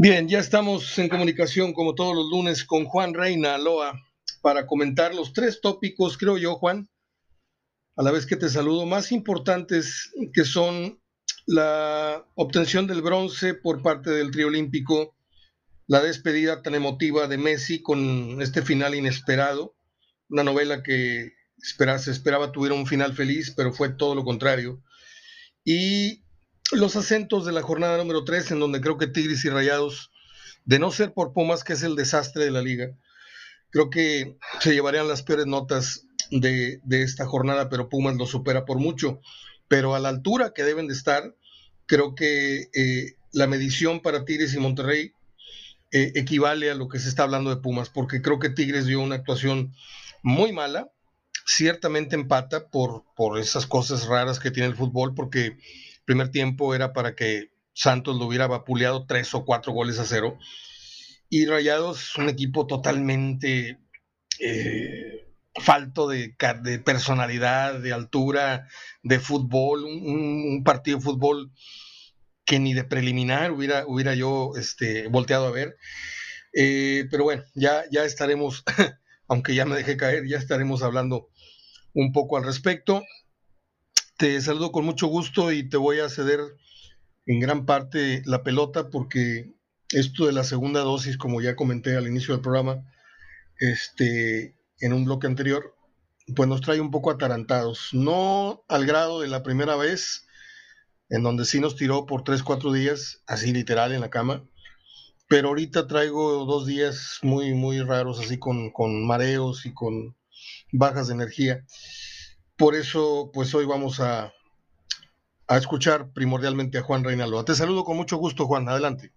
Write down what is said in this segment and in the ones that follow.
Bien, ya estamos en comunicación como todos los lunes con Juan Reina Aloa para comentar los tres tópicos, creo yo, Juan, a la vez que te saludo, más importantes que son la obtención del bronce por parte del trío olímpico, la despedida tan emotiva de Messi con este final inesperado, una novela que se esperaba tuviera un final feliz, pero fue todo lo contrario, y los acentos de la jornada número 3, en donde creo que Tigres y Rayados, de no ser por Pumas, que es el desastre de la liga, creo que se llevarían las peores notas de, esta jornada, pero Pumas lo supera por mucho. Pero a la altura que deben de estar, creo que eh, la medición para Tigres y Monterrey eh, equivale a lo que se está hablando de Pumas, porque creo que Tigres dio una actuación muy mala, ciertamente empata por, por esas cosas raras que tiene el fútbol, porque primer tiempo era para que Santos lo hubiera vapuleado tres o cuatro goles a cero. Y Rayados, un equipo totalmente eh, falto de, personalidad, de altura, de fútbol, un, partido de fútbol que ni de preliminar hubiera, hubiera yo este, volteado a ver. Eh, pero bueno, ya, ya estaremos, aunque ya me dejé caer, ya estaremos hablando un poco al respecto. Te saludo con mucho gusto y te voy a ceder en gran parte la pelota porque esto de la segunda dosis, como ya comenté al inicio del programa, este, en un bloque anterior, pues nos trae un poco atarantados. No al grado de la primera vez, en donde sí nos tiró por 3, 4 días, así literal en la cama, pero ahorita traigo dos días muy, muy raros, así con, con mareos y con bajas de energía. Por eso, pues hoy vamos a, a escuchar primordialmente a Juan Reinaldo. Te saludo con mucho gusto, Juan. Adelante.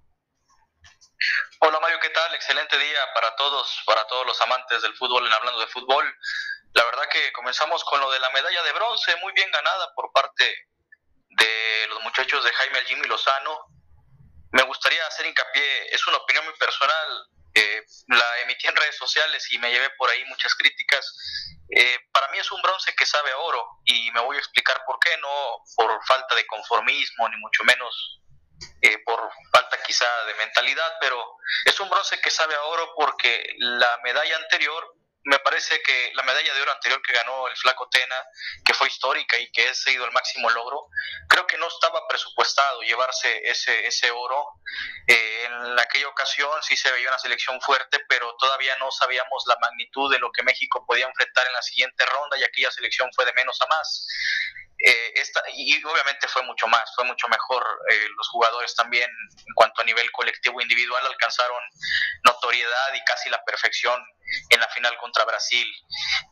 Hola Mario, ¿qué tal? Excelente día para todos, para todos los amantes del fútbol en Hablando de Fútbol. La verdad que comenzamos con lo de la medalla de bronce, muy bien ganada por parte de los muchachos de Jaime Jimmy Lozano. Me gustaría hacer hincapié, es una opinión muy personal, eh, la emití en redes sociales y me llevé por ahí muchas críticas. Eh, para mí es un bronce que sabe a oro y me voy a explicar por qué, no por falta de conformismo, ni mucho menos eh, por falta quizá de mentalidad, pero es un bronce que sabe a oro porque la medalla anterior me parece que la medalla de oro anterior que ganó el Flaco Tena, que fue histórica y que ha sido el máximo logro, creo que no estaba presupuestado llevarse ese, ese oro. Eh, en aquella ocasión sí se veía una selección fuerte, pero todavía no sabíamos la magnitud de lo que México podía enfrentar en la siguiente ronda y aquella selección fue de menos a más. Eh, esta, y obviamente fue mucho más, fue mucho mejor. Eh, los jugadores también, en cuanto a nivel colectivo individual, alcanzaron notoriedad y casi la perfección en la final contra Brasil.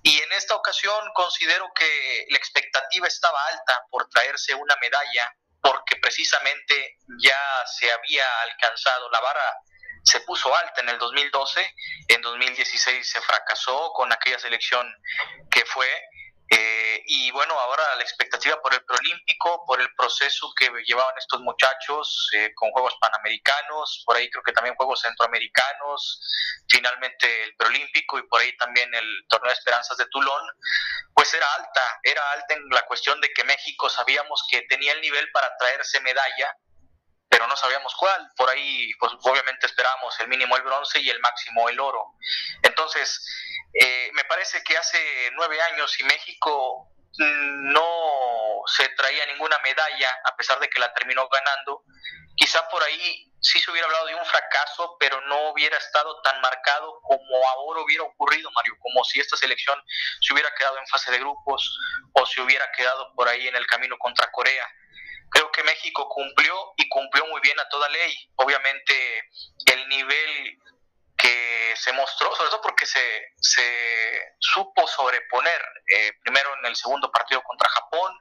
Y en esta ocasión considero que la expectativa estaba alta por traerse una medalla, porque precisamente ya se había alcanzado la vara se puso alta en el 2012, en 2016 se fracasó con aquella selección que fue eh, y bueno, ahora la expectativa por el preolímpico, por el proceso que llevaban estos muchachos eh, con Juegos Panamericanos, por ahí creo que también Juegos Centroamericanos, finalmente el preolímpico y por ahí también el Torneo de Esperanzas de Tulón, pues era alta, era alta en la cuestión de que México sabíamos que tenía el nivel para traerse medalla, pero no sabíamos cuál. Por ahí, pues obviamente esperábamos el mínimo el bronce y el máximo el oro. Entonces, eh, me parece que hace nueve años y México no se traía ninguna medalla, a pesar de que la terminó ganando, quizá por ahí sí se hubiera hablado de un fracaso, pero no hubiera estado tan marcado como ahora hubiera ocurrido, Mario, como si esta selección se hubiera quedado en fase de grupos o se hubiera quedado por ahí en el camino contra Corea. Creo que México cumplió y cumplió muy bien a toda ley. Obviamente el nivel que se mostró, sobre todo porque se, se supo sobreponer, eh, primero en el segundo partido contra Japón,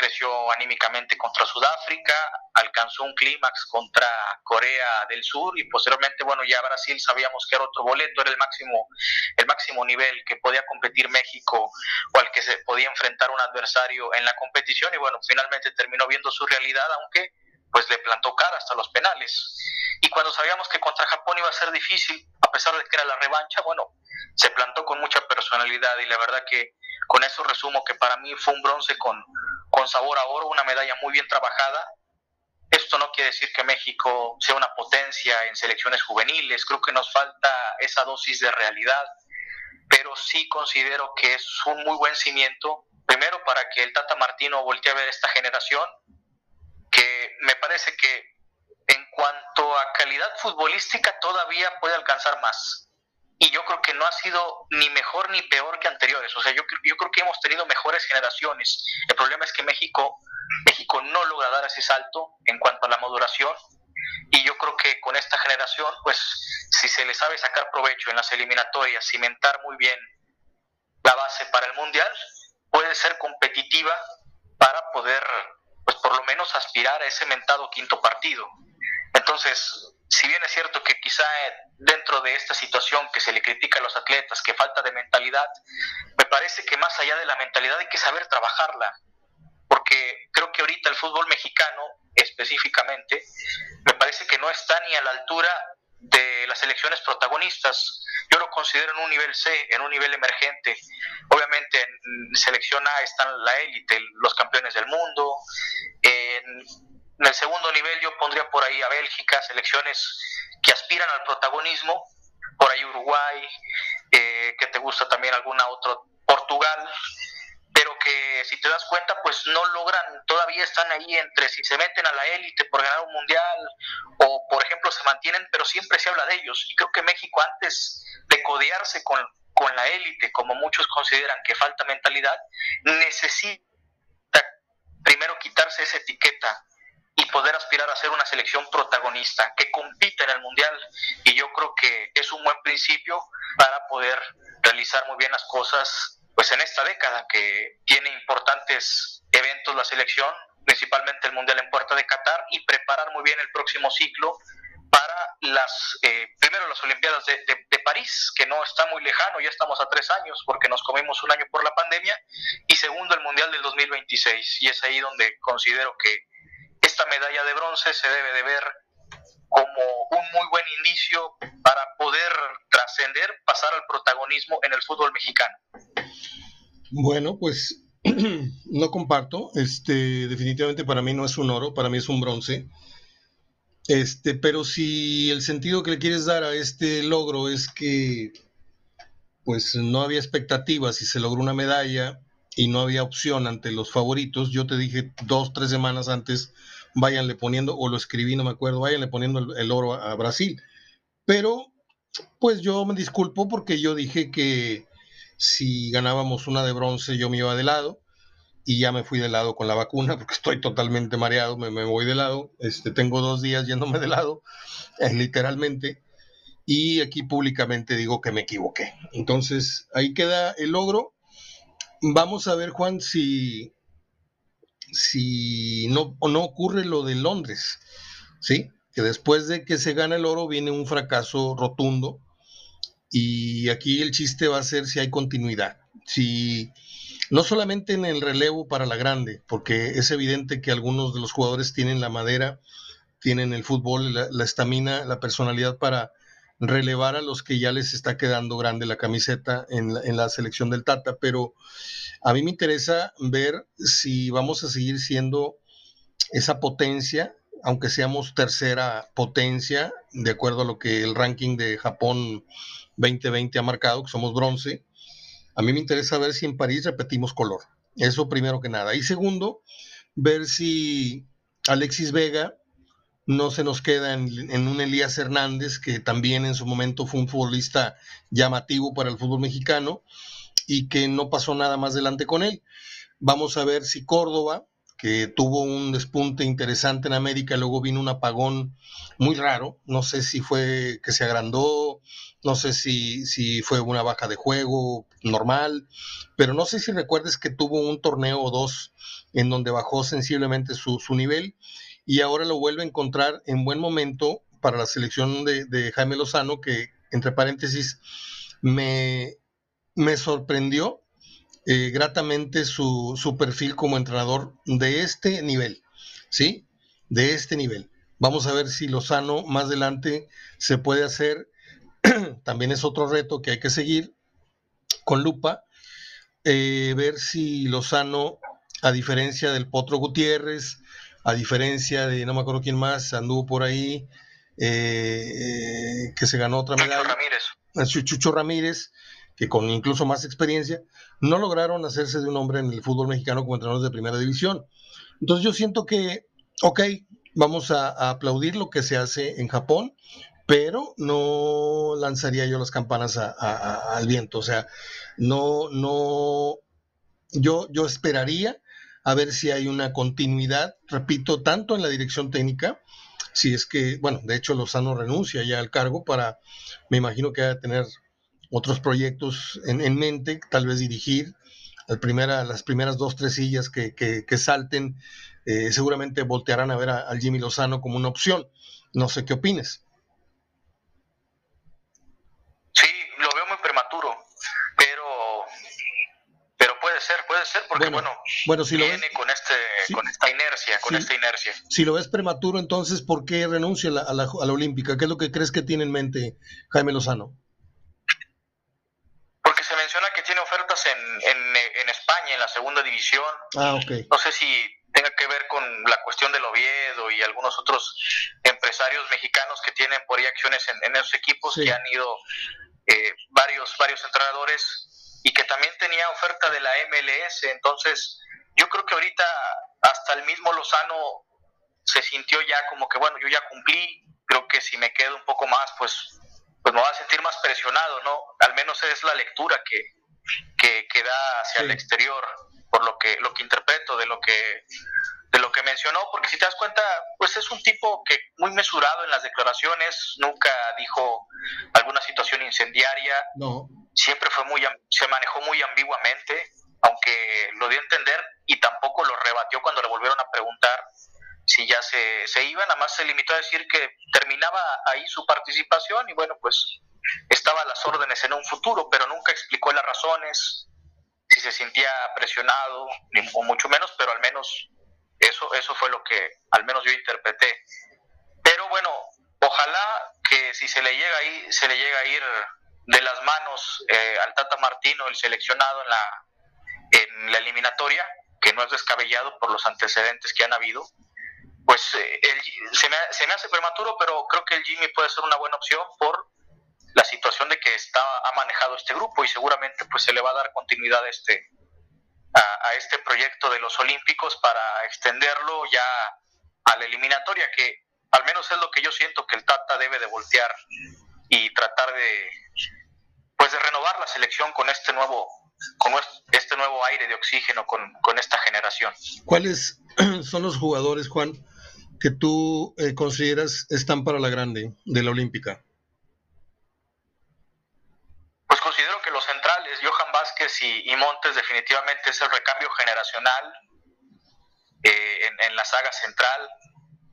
creció anímicamente contra Sudáfrica, alcanzó un clímax contra Corea del Sur y posteriormente, bueno, ya Brasil sabíamos que era otro boleto, era el máximo, el máximo nivel que podía competir México o al que se podía enfrentar un adversario en la competición y bueno, finalmente terminó viendo su realidad, aunque pues le plantó cara hasta los penales. Y cuando sabíamos que contra Japón iba a ser difícil, a pesar de que era la revancha, bueno, se plantó con mucha personalidad y la verdad que con eso resumo que para mí fue un bronce con, con sabor a oro, una medalla muy bien trabajada. Es esto no quiere decir que México sea una potencia en selecciones juveniles, creo que nos falta esa dosis de realidad, pero sí considero que es un muy buen cimiento, primero para que el Tata Martino voltee a ver esta generación, que me parece que en cuanto a calidad futbolística todavía puede alcanzar más. Y yo creo que no ha sido ni mejor ni peor que anteriores. O sea, yo, yo creo que hemos tenido mejores generaciones. El problema es que México, México no logra dar ese salto en cuanto a la maduración. Y yo creo que con esta generación, pues si se le sabe sacar provecho en las eliminatorias, cimentar muy bien la base para el Mundial, puede ser competitiva para poder, pues por lo menos aspirar a ese mentado quinto partido. Entonces, si bien es cierto que quizá dentro de esta situación que se le critica a los atletas, que falta de mentalidad, me parece que más allá de la mentalidad hay que saber trabajarla, porque creo que ahorita el fútbol mexicano específicamente, me parece que no está ni a la altura de las elecciones protagonistas. Yo lo considero en un nivel C, en un nivel emergente. Obviamente en selección A están la élite, los campeones del mundo. En el segundo nivel yo pondría por ahí a Bélgica, selecciones que aspiran al protagonismo, por ahí Uruguay, eh, que te gusta también alguna otra, Portugal, pero que si te das cuenta, pues no logran, todavía están ahí entre si se meten a la élite por ganar un mundial o, por ejemplo, se mantienen, pero siempre se habla de ellos. Y creo que México, antes de codearse con, con la élite, como muchos consideran que falta mentalidad, necesita primero quitarse esa etiqueta y poder aspirar a ser una selección protagonista que compite en el Mundial. Y yo creo que es un buen principio para poder realizar muy bien las cosas pues en esta década que tiene importantes eventos la selección, principalmente el Mundial en Puerta de Qatar y preparar muy bien el próximo ciclo para las, eh, primero las Olimpiadas de, de, París, que no está muy lejano, ya estamos a tres años porque nos comimos un año por la pandemia, y segundo el Mundial del 2026, y es ahí donde considero que esta medalla de bronce se debe de ver como un muy buen indicio para poder trascender, pasar al protagonismo en el fútbol mexicano. Bueno, pues no comparto, este definitivamente para mí no es un oro, para mí es un bronce. Este, pero si el sentido que le quieres dar a este logro es que pues no había expectativas y se logró una medalla y no había opción ante los favoritos, yo te dije dos, tres semanas antes váyanle poniendo, o lo escribí, no me acuerdo, váyanle poniendo el, oro a, Brasil. Pero, pues yo me disculpo porque yo dije que si ganábamos una de bronce yo me iba de lado y ya me fui de lado con la vacuna porque estoy totalmente mareado, me, voy de lado, este, tengo dos días yéndome de lado, eh, literalmente, y aquí públicamente digo que me equivoqué. Entonces, ahí queda el logro. Vamos a ver, Juan, si si no, no ocurre lo de Londres, ¿sí? Que después de que se gana el oro viene un fracaso rotundo y aquí el chiste va a ser si hay continuidad, si no solamente en el relevo para la grande, porque es evidente que algunos de los jugadores tienen la madera, tienen el fútbol, la estamina, la, personalidad para relevar a los que ya les está quedando grande la camiseta en en la selección del Tata, pero a mí me interesa ver si vamos a seguir siendo esa potencia, aunque seamos tercera potencia, de acuerdo a lo que el ranking de Japón 2020 ha marcado, que somos bronce. A mí me interesa ver si en París repetimos color. Eso primero que nada. Y segundo, ver si Alexis Vega no se nos queda en, un Elías Hernández, que también en su momento fue un futbolista llamativo para el fútbol mexicano, y que no pasó nada más adelante con él. Vamos a ver si Córdoba, que tuvo un despunte interesante en América, luego vino un apagón muy raro, no sé si fue que se agrandó, no sé si, si fue una baja de juego normal, pero no sé si recuerdes que tuvo un torneo o dos en donde bajó sensiblemente su, nivel y ahora lo vuelve a encontrar en buen momento para la selección de, Jaime Lozano, que entre paréntesis me, me sorprendió eh, gratamente su, su, perfil como entrenador de este nivel, ¿sí? De este nivel. Vamos a ver si Lozano más adelante se puede hacer. También es otro reto que hay que seguir con lupa. Eh, ver si Lozano, a diferencia del Potro Gutiérrez, a diferencia de, no me acuerdo quién más, anduvo por ahí, eh, que se ganó otra medalla. Chucho Ramírez. Chucho Ramírez, que con incluso más experiencia, no lograron hacerse de un hombre en el fútbol mexicano como entrenadores de primera división. Entonces yo siento que, ok, vamos a, aplaudir lo que se hace en Japón, pero no lanzaría yo las campanas al viento. O sea, no, no, yo, yo esperaría a ver si hay una continuidad, repito, tanto en la dirección técnica, si es que, bueno, de hecho Lozano renuncia ya al cargo para, me imagino que va a tener otros proyectos en, mente, tal vez dirigir primera, las primeras dos, tres sillas que, que, salten, eh, seguramente voltearán a ver al Jimmy Lozano como una opción. No sé qué opines. puede ser, porque bueno, bueno, si viene con, este, con esta inercia, con esta inercia. Si lo ves prematuro, entonces, ¿por qué renuncia a la, a, la, Olímpica? ¿Qué es lo que crees que tiene en mente Jaime Lozano? Porque se menciona que tiene ofertas en, en, en España, en la segunda división. Ah, ok. No sé si tenga que ver con la cuestión del Oviedo y algunos otros empresarios mexicanos que tienen por ahí acciones en, esos equipos que han ido eh, varios, varios entrenadores y que también tenía oferta de la MLS. Entonces, yo creo que ahorita hasta el mismo Lozano se sintió ya como que, bueno, yo ya cumplí, creo que si me quedo un poco más, pues, pues me voy a sentir más presionado, ¿no? Al menos es la lectura que, que, da hacia el exterior, por lo que, lo que interpreto de lo que de lo que mencionó, porque si te das cuenta, pues es un tipo que muy mesurado en las declaraciones, nunca dijo alguna situación incendiaria, no. Siempre fue muy, se manejó muy ambiguamente, aunque lo dio a entender y tampoco lo rebatió cuando le volvieron a preguntar si ya se, se iba, nada más se limitó a decir que terminaba ahí su participación y bueno, pues estaba a las órdenes en un futuro, pero nunca explicó las razones, si se sentía presionado, o mucho menos, pero al menos eso, eso fue lo que al menos yo interpreté. Pero bueno, ojalá que si se le llega ahí, se le llega a ir de las manos eh, al Tata Martino, el seleccionado en la, en la eliminatoria, que no es descabellado por los antecedentes que han habido, pues eh, se, me, se, me, hace prematuro, pero creo que el Jimmy puede ser una buena opción por la situación de que está, ha manejado este grupo y seguramente pues se le va a dar continuidad a este, a, este proyecto de los Olímpicos para extenderlo ya a la eliminatoria, que al menos es lo que yo siento que el Tata debe de voltear y tratar de pues de renovar la selección con este nuevo con este nuevo aire de oxígeno con, esta generación. ¿Cuáles son los jugadores, Juan, que tú eh, consideras están para la grande de la Olímpica? Pues considero que los centrales, Johan Vázquez y, Montes, definitivamente es el recambio generacional eh, en, en, la saga central.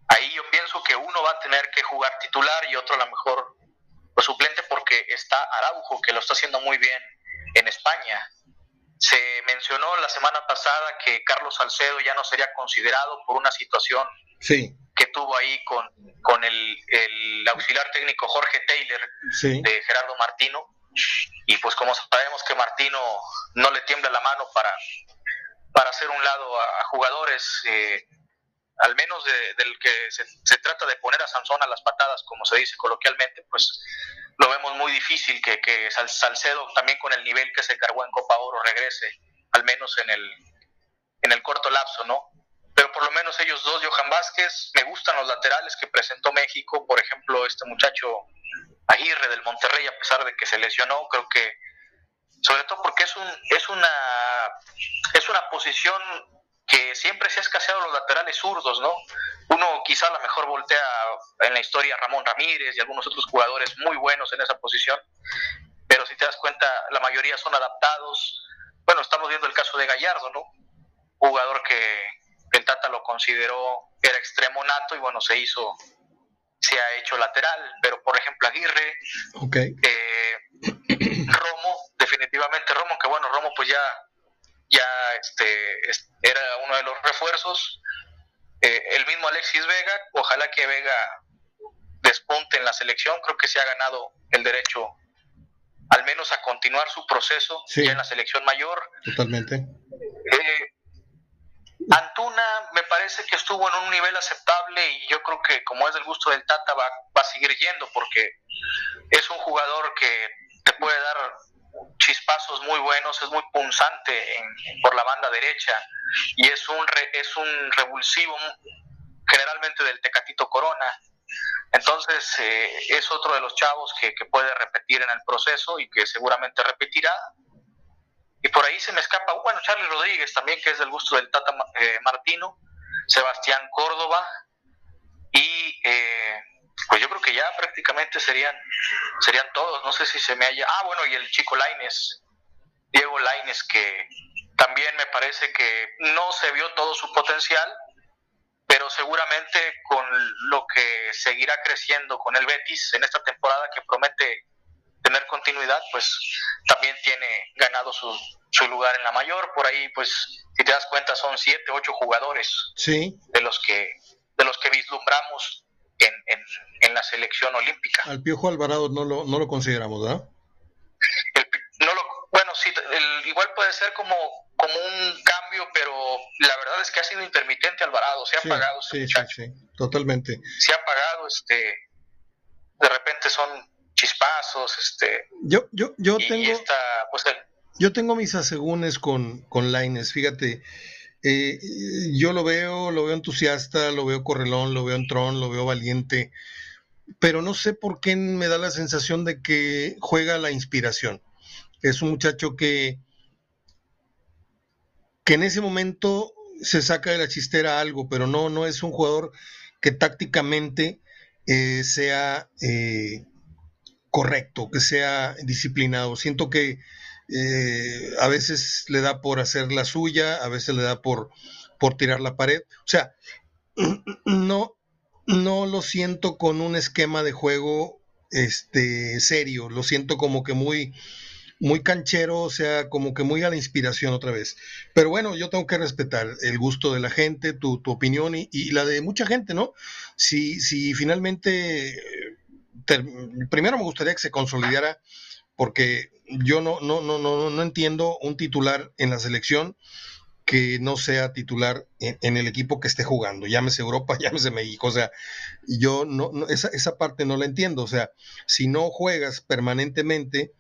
Ahí yo pienso que uno va a tener que jugar titular y otro a lo mejor pues, suplente porque está Araujo, que lo está haciendo muy bien en España. Se mencionó la semana pasada que Carlos Salcedo ya no sería considerado por una situación que tuvo ahí con, con el, el, auxiliar técnico Jorge Taylor de Gerardo Martino. Y pues como sabemos que Martino no le tiembla la mano para, para hacer un lado a, jugadores eh, al menos del que se, trata de poner a Sansón a las patadas, como se dice coloquialmente, pues lo vemos muy difícil que, que Salcedo, también con el nivel que se cargó en Copa Oro, regrese, al menos en el, en el corto lapso, ¿no? Pero por lo menos ellos dos, Johan Vázquez, me gustan los laterales que presentó México, por ejemplo, este muchacho Aguirre del Monterrey, a pesar de que se lesionó, creo que sobre todo porque es un es una es una posición que siempre se ha escaseado los laterales zurdos, ¿no? Uno quizá a lo mejor voltea en la historia Ramón Ramírez y algunos otros jugadores muy buenos en esa posición, pero si te das cuenta, la mayoría son adaptados. Bueno, estamos viendo el caso de Gallardo, ¿no? Jugador que el Tata lo consideró, era extremo nato y bueno, se hizo, se ha hecho lateral, pero por ejemplo Aguirre, eh, Romo, definitivamente Romo, que bueno, Romo pues ya ya este, era uno de los refuerzos. Eh, el mismo Alexis Vega, ojalá que Vega despunte en la selección, creo que se ha ganado el derecho al menos a continuar su proceso ya en la selección mayor. Totalmente. Eh, Antuna me parece que estuvo en un nivel aceptable y yo creo que como es del gusto del Tata va, va a seguir yendo porque es un jugador que te puede dar chispazos muy buenos, es muy punzante por la banda derecha y es un, es un revulsivo generalmente del Tecatito Corona. Entonces eh, es otro de los chavos que, que puede repetir en el proceso y que seguramente repetirá y por ahí se me escapa, bueno, Charlie Rodríguez también, que es del gusto del Tata eh, Martino, Sebastián Córdoba, y eh, pues yo creo que ya prácticamente serían, serían todos, no sé si se me haya... Ah, bueno, y el chico Laines, Diego Laines, que también me parece que no se vio todo su potencial, pero seguramente con lo que seguirá creciendo con el Betis en esta temporada que promete tener continuidad, pues también tiene ganado su, su lugar en la mayor. Por ahí, pues, si te das cuenta, son siete, ocho jugadores sí. de los que de los que vislumbramos en, en, la selección olímpica. Al Piojo Alvarado no lo, no lo consideramos, ¿verdad? no lo, bueno, sí, igual puede ser como, como un cambio, pero la verdad es que ha sido intermitente Alvarado, se ha apagado. Sí, sí, sí, totalmente. Se ha apagado, este, de repente son chispazos, este. Yo, yo, yo y tengo. Esta, pues el, yo tengo mis asegúnes con, con Laines, fíjate. Eh, yo lo veo, lo veo entusiasta, lo veo correlón, lo veo entrón, lo veo valiente, pero no sé por qué me da la sensación de que juega la inspiración. Es un muchacho que, que en ese momento se saca de la chistera algo, pero no, no es un jugador que tácticamente eh, sea eh, correcto, que sea disciplinado. Siento que eh, a veces le da por hacer la suya, a veces le da por, por tirar la pared. O sea, no, no lo siento con un esquema de juego este, serio, lo siento como que muy, muy canchero, o sea, como que muy a la inspiración otra vez. Pero bueno, yo tengo que respetar el gusto de la gente, tu, tu opinión y, y, la de mucha gente, ¿no? Si, si finalmente, primero me gustaría que se consolidara porque yo no, no, no, no, no entiendo un titular en la selección que no sea titular en, el equipo que esté jugando, llámese Europa, llámese México, o sea, yo no, esa, esa, parte no la entiendo, o sea, si no juegas permanentemente,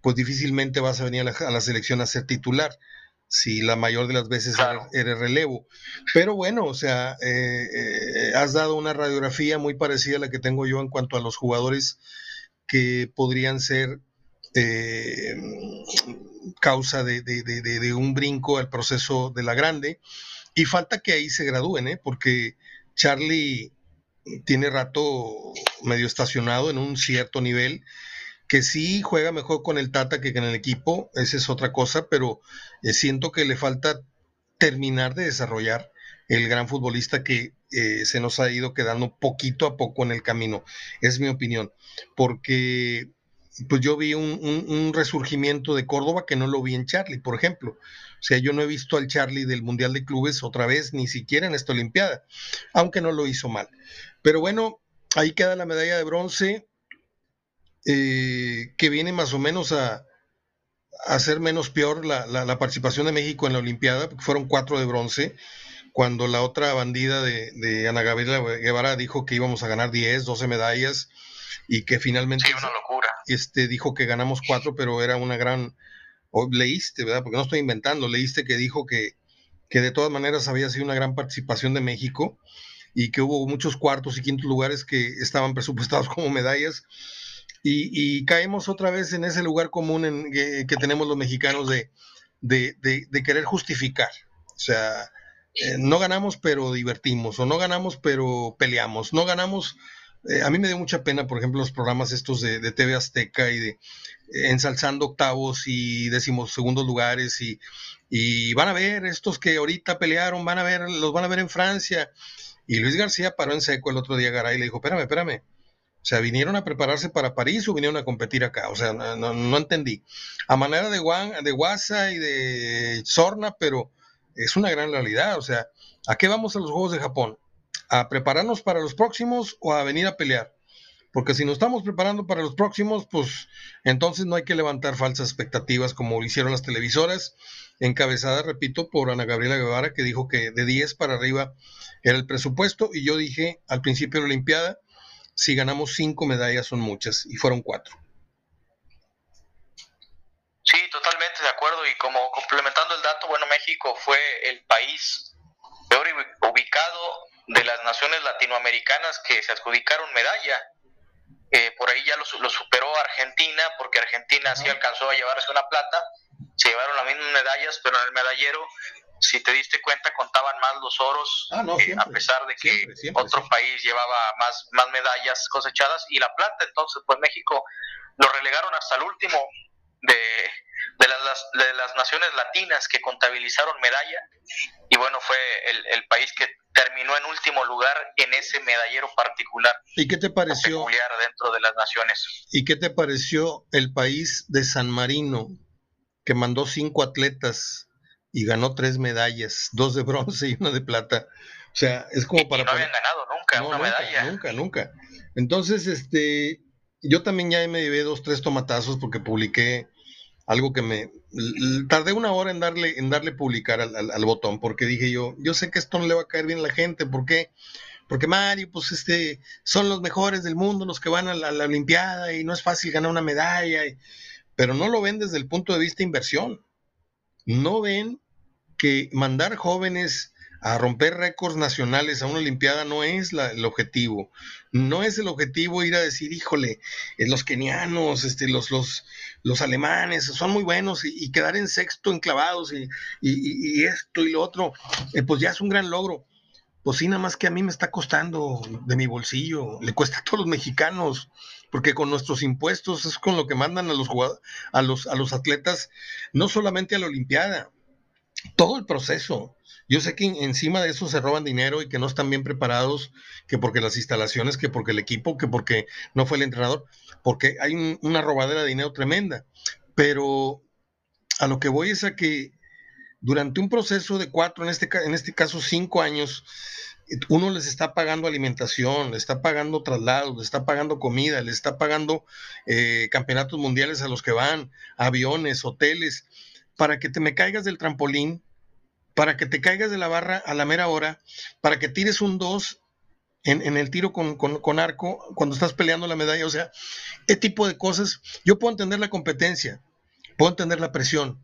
pues difícilmente vas a venir a la selección a ser titular, si la mayor de las veces claro. eres, relevo. Pero bueno, o sea, eh, eh, has dado una radiografía muy parecida a la que tengo yo en cuanto a los jugadores que podrían ser eh, causa de, de, de, de, un brinco al proceso de la grande. Y falta que ahí se gradúen, porque Charlie tiene rato medio estacionado en un cierto nivel, que sí juega mejor con el Tata que con el equipo, esa es otra cosa, pero eh, siento que le falta terminar de desarrollar el gran futbolista que eh, se nos ha ido quedando poquito a poco en el camino, es mi opinión, porque pues yo vi un, un, un, resurgimiento de Córdoba que no lo vi en Charlie, por ejemplo. O sea, yo no he visto al Charlie del Mundial de Clubes otra vez, ni siquiera en esta Olimpiada, aunque no lo hizo mal. Pero bueno, ahí queda la medalla de bronce, eh, que viene más o menos a, a hacer menos peor la, la, la, participación de México en la Olimpiada, porque fueron cuatro de bronce, cuando la otra bandida de, de Ana Gabriela Guevara dijo que íbamos a ganar 10, 12 medallas y que finalmente sí, una locura. Este, dijo que ganamos cuatro, pero era una gran... O leíste, ¿verdad? Porque no estoy inventando, leíste que dijo que, que de todas maneras había sido una gran participación de México y que hubo muchos cuartos y quintos lugares que estaban presupuestados como medallas. Y, y caemos otra vez en ese lugar común en, que, que, tenemos los mexicanos de, de, de, de querer justificar. O sea, eh, no ganamos pero divertimos, o no ganamos pero peleamos, no ganamos eh, a mí me dio mucha pena, por ejemplo, los programas estos de, de TV Azteca y de eh, ensalzando octavos y décimos segundos lugares y, y, van a ver estos que ahorita pelearon, van a ver, los van a ver en Francia. Y Luis García paró en seco el otro día, Garay, y le dijo, espérame, espérame. Sea, ¿vinieron a prepararse para París o vinieron a competir acá? O sea, no, no, no entendí. A manera de, Juan, de Guasa y de Sorna, pero es una gran realidad. O sea, ¿a qué vamos a los Juegos de Japón? a prepararnos para los próximos o a venir a pelear. porque si nos estamos preparando para los próximos, pues entonces no hay que levantar falsas expectativas como hicieron las televisoras, encabezada, repito, por Ana Gabriela Guevara, que dijo que de 10 para arriba era el presupuesto, y yo dije al principio de la Olimpiada, si ganamos 5 medallas son muchas, y fueron 4. Sí, totalmente de acuerdo, y como complementando el dato, bueno, México fue el país peor ubicado de las naciones latinoamericanas que se adjudicaron medalla eh, por ahí ya lo, superó Argentina, porque Argentina sí alcanzó a llevarse una plata, se llevaron las mismas medallas, pero en el medallero, si te diste cuenta, contaban más los oros, ah, eh, a pesar de que otro país llevaba más, más medallas cosechadas, y la plata, entonces, pues México lo relegaron hasta el último de, de, las, de las naciones latinas que contabilizaron medalla, y bueno, fue el, el país que terminó en último lugar en ese medallero particular. ¿Y qué te pareció? dentro de las naciones. ¿Y qué te pareció el país de San Marino, que mandó cinco atletas y ganó tres medallas, dos de bronce y una de plata? O sea, es como para... no habían ganado nunca una medalla. Nunca, nunca. Entonces, este, yo también ya me llevé dos, tres tomatazos porque publiqué algo que me tardé una hora en darle en darle publicar al, botón porque dije yo yo sé que esto no le va a caer bien a la gente ¿por qué? porque Mario pues este son los mejores del mundo los que van a la, olimpiada y no es fácil ganar una medalla pero no lo ven desde el punto de vista de inversión no ven que mandar jóvenes a romper récords nacionales a una Olimpiada no es el objetivo. No es el objetivo ir a decir, híjole, eh, los kenianos, este, los, los, los alemanes son muy buenos y, quedar en sexto enclavados y, y, esto y lo otro, eh, pues ya es un gran logro. Pues sí, nada más que a mí me está costando de mi bolsillo, le cuesta a todos los mexicanos, porque con nuestros impuestos es con lo que mandan a los, a los, a los atletas, no solamente a la Olimpiada, todo el proceso. Yo sé que encima de eso se roban dinero y que no están bien preparados, que porque las instalaciones, que porque el equipo, que porque no fue el entrenador, porque hay una robadera de dinero tremenda. Pero a lo que voy es a que durante un proceso de cuatro, en este, en este caso cinco años, uno les está pagando alimentación, le está pagando traslados, le está pagando comida, le está pagando eh, campeonatos mundiales a los que van, aviones, hoteles, para que te me caigas del trampolín para que te caigas de la barra a la mera hora, para que tires un 2 en, el tiro con, arco cuando estás peleando la medalla. O sea, ese tipo de cosas, yo puedo entender la competencia, puedo entender la presión,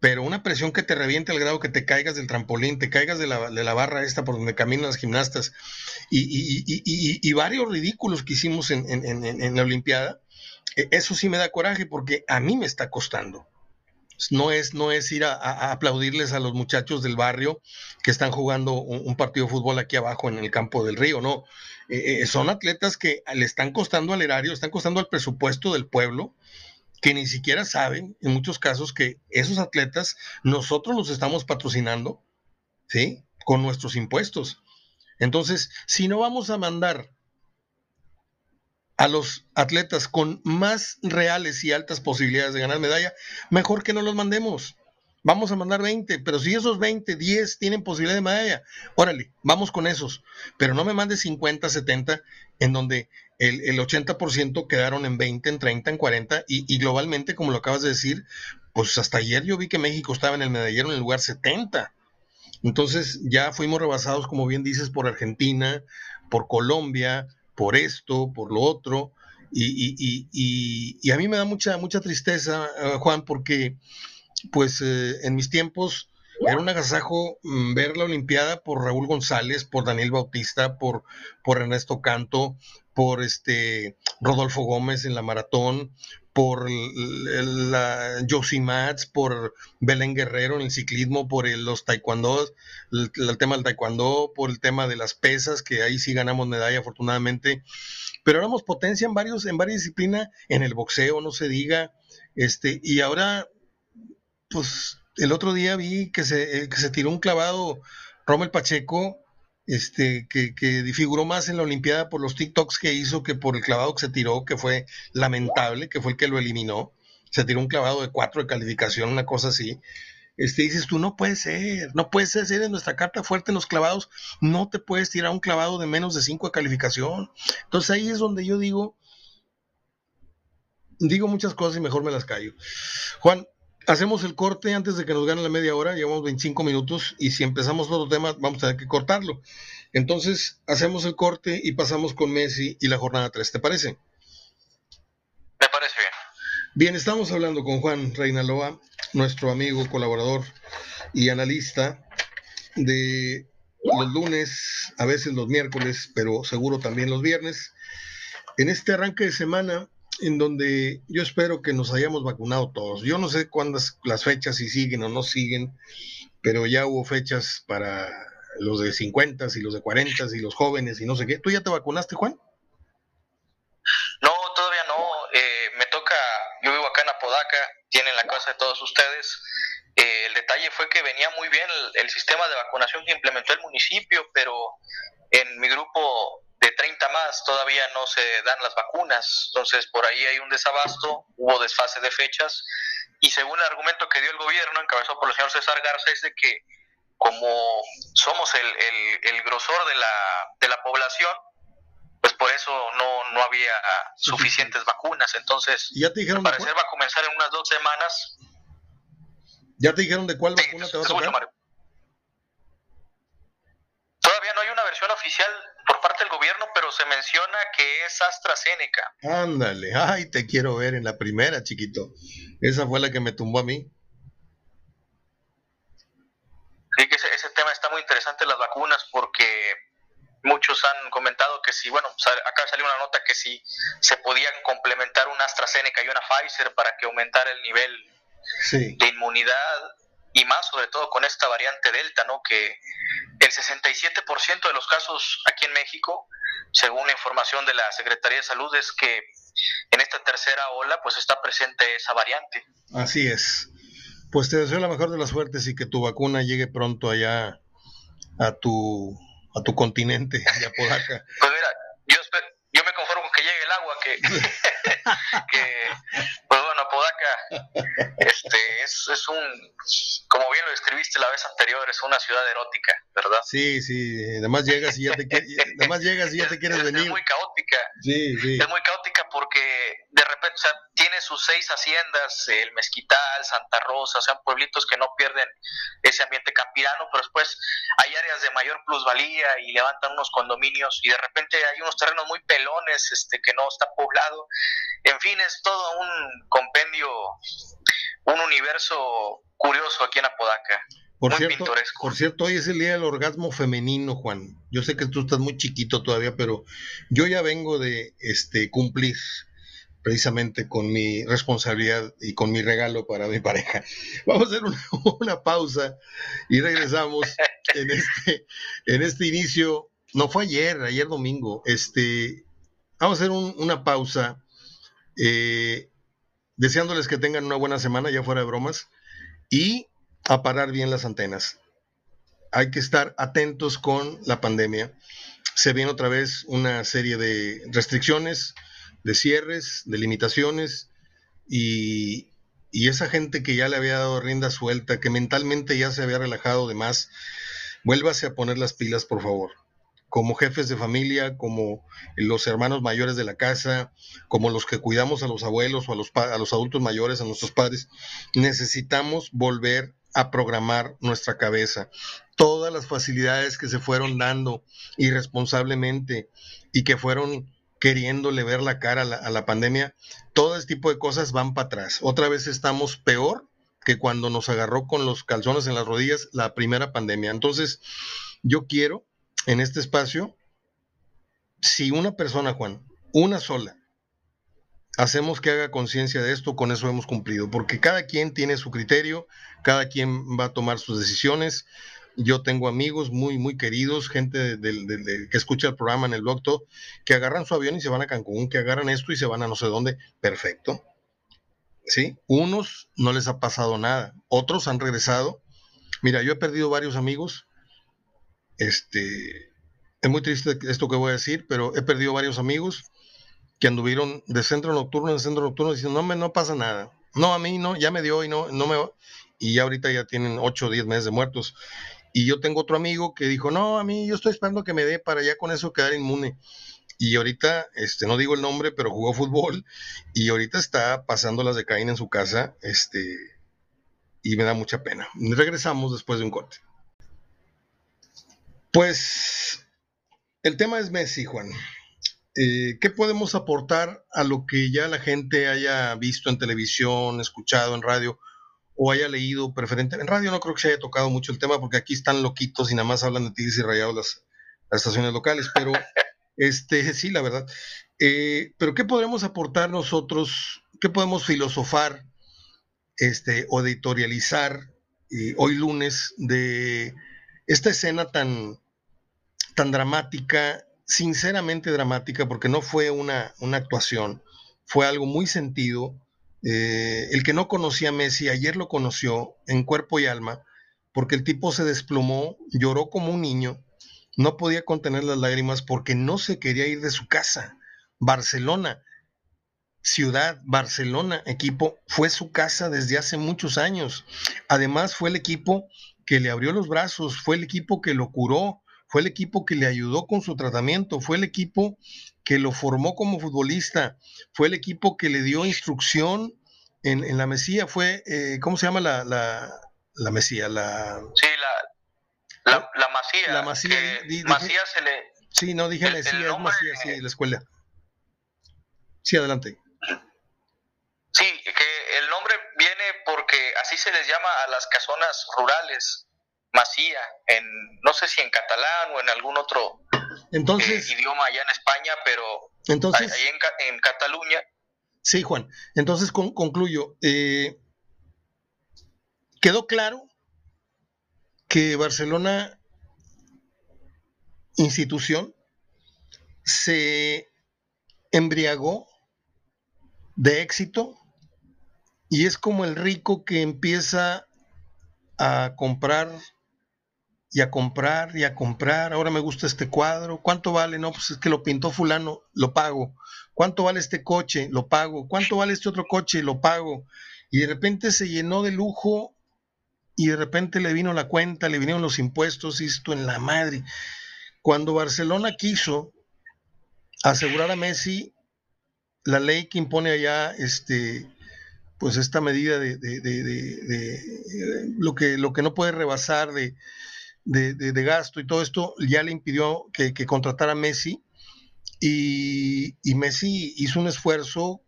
pero una presión que te reviente al grado que te caigas del trampolín, te caigas de la, barra esta por donde caminan las gimnastas y, varios ridículos que hicimos en, en la Olimpiada, e, eso sí me da coraje porque a mí me está costando no es, no es ir a, aplaudirles a los muchachos del barrio que están jugando un, partido de fútbol aquí abajo en el campo del río, no. Eh, eh, son atletas que le están costando al erario, están costando al presupuesto del pueblo, que ni siquiera saben, en muchos casos, que esos atletas nosotros los estamos patrocinando, ¿sí? Con nuestros impuestos. Entonces, si no vamos a mandar a los atletas con más reales y altas posibilidades de ganar medalla, mejor que no los mandemos. Vamos a mandar 20, pero si esos 20, 10 tienen posibilidad de medalla, órale, vamos con esos. Pero no me mandes 50, 70, en donde el, 80% quedaron en 20, en 30, en 40, y, y, globalmente, como lo acabas de decir, pues hasta ayer yo vi que México estaba en el medallero en el lugar 70. Entonces ya fuimos rebasados, como bien dices, por Argentina, por Colombia, por esto, por lo otro. Y, a mí me da mucha, mucha tristeza, eh, Juan, porque pues eh, en mis tiempos era un agasajo mm, ver la Olimpiada por Raúl González, por Daniel Bautista, por, por Ernesto Canto, por este Rodolfo Gómez en la maratón, por la Josie Mats, por Belén Guerrero en el ciclismo, por los taekwondo, el, tema del taekwondo, por el tema de las pesas, que ahí sí ganamos medalla afortunadamente, pero éramos potencia en varios, en varias disciplinas, en el boxeo, no se diga, este, y ahora, pues, el otro día vi que se, eh, que se tiró un clavado Rommel Pacheco, este, que, que figuró más en la Olimpiada por los TikToks que hizo que por el clavado que se tiró, que fue lamentable, que fue el que lo eliminó. Se tiró un clavado de cuatro de calificación, una cosa así. este, dices tú, no puede ser, no puede ser, ser de nuestra carta fuerte en los clavados, no te puedes tirar un clavado de menos de 5 de calificación. Entonces ahí es donde yo digo, digo muchas cosas y mejor me las callo. Juan, hacemos el corte antes de que nos gane la media hora, llevamos 25 minutos y si empezamos otro tema vamos a tener que cortarlo. Entonces hacemos el corte y pasamos con Messi y la jornada 3, ¿te parece? Me parece bien. Bien, estamos hablando con Juan Reinaloa, nuestro amigo, colaborador y analista de los lunes, a veces los miércoles, pero seguro también los viernes. En este arranque de semana en donde yo espero que nos hayamos vacunado todos. Yo no sé cuántas las fechas, si siguen o no siguen, pero ya hubo fechas para los de 50 y los de 40 y los jóvenes y no sé qué. ¿Tú ya te vacunaste, Juan? No, todavía no. Eh, me toca, yo vivo acá en Apodaca, tienen la casa de todos ustedes. Eh, el detalle fue que venía muy bien el sistema de vacunación que implementó el municipio, pero en mi grupo de 30 más todavía no se dan las vacunas, entonces por ahí hay un desabasto, hubo desfase de fechas y según el argumento que dio el gobierno, encabezado por el señor César Garza, es de que como somos el, el, grosor de la, de la población, pues por eso no, no había suficientes vacunas. Entonces, ¿Ya te dijeron al parecer va a comenzar en unas dos semanas. ¿Ya te dijeron de cuál vacuna te va a tocar? Todavía no hay una versión oficial gobierno, pero se menciona que es AstraZeneca. Ándale, ay, te quiero ver en la primera, chiquito. Esa fue la que me tumbó a mí. Sí, que ese, tema está muy interesante, las vacunas, porque muchos han comentado que si, bueno, acá salió una nota que si se podían complementar una AstraZeneca y una Pfizer para que aumentara el nivel de inmunidad y más sobre todo con esta variante Delta, ¿no? Que el 67% de los casos aquí en México, según la información de la Secretaría de Salud, es que en esta tercera ola pues está presente esa variante. Así es. Pues te deseo la mejor de las suertes y que tu vacuna llegue pronto allá a tu a tu continente, allá por acá. Pues mira, yo, yo me conformo con que llegue el agua, que, que este, es, es un, como bien lo describiste la vez anterior, es una ciudad erótica, ¿verdad? Sí, sí, además llegas y ya te, además llegas y ya te quieres venir. Es muy caótica. Sí, sí. Es muy caótica porque de repente, o sea, tiene sus seis haciendas, el Mezquital, Santa Rosa, o sea, pueblitos que no pierden ese ambiente campirano, pero después hay áreas de mayor plusvalía y levantan unos condominios y de repente hay unos terrenos muy pelones este que no está poblado. En fin, es todo un compendio, un universo curioso aquí en Apodaca. Por cierto, por cierto, hoy es el día del orgasmo femenino, Juan. Yo sé que tú estás muy chiquito todavía, pero yo ya vengo de este cumplir precisamente con mi responsabilidad y con mi regalo para mi pareja. Vamos a hacer una, pausa y regresamos en este, en este inicio. No fue ayer, ayer domingo. Este, vamos a hacer una pausa. Eh, deseándoles que tengan una buena semana, ya fuera de bromas, y a parar bien las antenas. Hay que estar atentos con la pandemia. Se viene otra vez una serie de restricciones, de cierres, de limitaciones y, y esa gente que ya le había dado rienda suelta, que mentalmente ya se había relajado de más, vuélvase a poner las pilas, por favor como jefes de familia, como los hermanos mayores de la casa, como los que cuidamos a los abuelos o a los, a los adultos mayores, a nuestros padres, necesitamos volver a programar nuestra cabeza. Todas las facilidades que se fueron dando irresponsablemente y que fueron queriéndole ver la cara a la, a la pandemia, todo este tipo de cosas van para atrás. Otra vez estamos peor que cuando nos agarró con los calzones en las rodillas la primera pandemia. Entonces, yo quiero en este espacio, si una persona, Juan, una sola, hacemos que haga conciencia de esto, con eso hemos cumplido, porque cada quien tiene su criterio, cada quien va a tomar sus decisiones. Yo tengo amigos muy, muy queridos, gente que escucha el programa en el blog, que agarran su avión y se van a Cancún, que agarran esto y se van a no sé dónde. Perfecto. ¿Sí? Unos no les ha pasado nada, otros han regresado. Mira, yo he perdido varios amigos este, es muy triste esto que voy a decir, pero he perdido varios amigos que anduvieron de centro nocturno en centro nocturno diciendo, no, me, no pasa nada. No, a mí no, ya me dio y no, no me y ya ahorita ya tienen 8 o 10 meses de muertos. Y yo tengo otro amigo que dijo, no, a mí yo estoy esperando que me dé para ya con eso quedar inmune. Y ahorita, este, no digo el nombre, pero jugó fútbol y ahorita está pasando las de Caín en su casa, este, y me da mucha pena. Regresamos después de un corte. Pues el tema es Messi, Juan. Eh, ¿Qué podemos aportar a lo que ya la gente haya visto en televisión, escuchado en radio o haya leído preferente? En radio no creo que se haya tocado mucho el tema porque aquí están loquitos y nada más hablan de tigres y rayados las, estaciones locales, pero este, sí, la verdad. Eh, pero ¿qué podremos aportar nosotros? ¿Qué podemos filosofar este, o editorializar eh, hoy lunes de esta escena tan, tan dramática sinceramente dramática porque no fue una, una actuación, fue algo muy sentido. Eh, el que no conocía a Messi ayer lo conoció en cuerpo y alma porque el tipo se desplomó, lloró como un niño, no podía contener las lágrimas porque no se quería ir de su casa. Barcelona, ciudad, Barcelona, equipo, fue su casa desde hace muchos años. Además fue el equipo que le abrió los brazos, fue el equipo que lo curó, fue el equipo que le ayudó con su tratamiento, fue el equipo que lo formó como futbolista, fue el equipo que le dio instrucción en, la Mesía, fue, eh, ¿cómo se llama la, la, Mesía? La... Sí, la, la, la Masía. La Masía. Masía se le... Sí, no, dije Mesía, es Masía, sí, la escuela. Sí, adelante. Sí, que el viene porque así se les llama a las casonas rurales Masía, en no sé si en catalán o en algún otro entonces, eh, idioma allá en España, pero entonces, ahí en, Cataluña. Sí, Juan. Entonces concluyo. Eh, quedó claro que Barcelona, institución, se embriagó de éxito y es como el rico que empieza a comprar y a comprar y a comprar. Ahora me gusta este cuadro. ¿Cuánto vale? No, pues es que lo pintó fulano, lo pago. ¿Cuánto vale este coche? Lo pago. ¿Cuánto vale este otro coche? Lo pago. Y de repente se llenó de lujo y de repente le vino la cuenta, le vinieron los impuestos esto en la madre. Cuando Barcelona quiso asegurar a Messi, la ley que impone allá este, pues esta medida de, lo, que, lo que no puede rebasar de, de, gasto y todo esto ya le impidió que, contratara a Messi y, Messi hizo un esfuerzo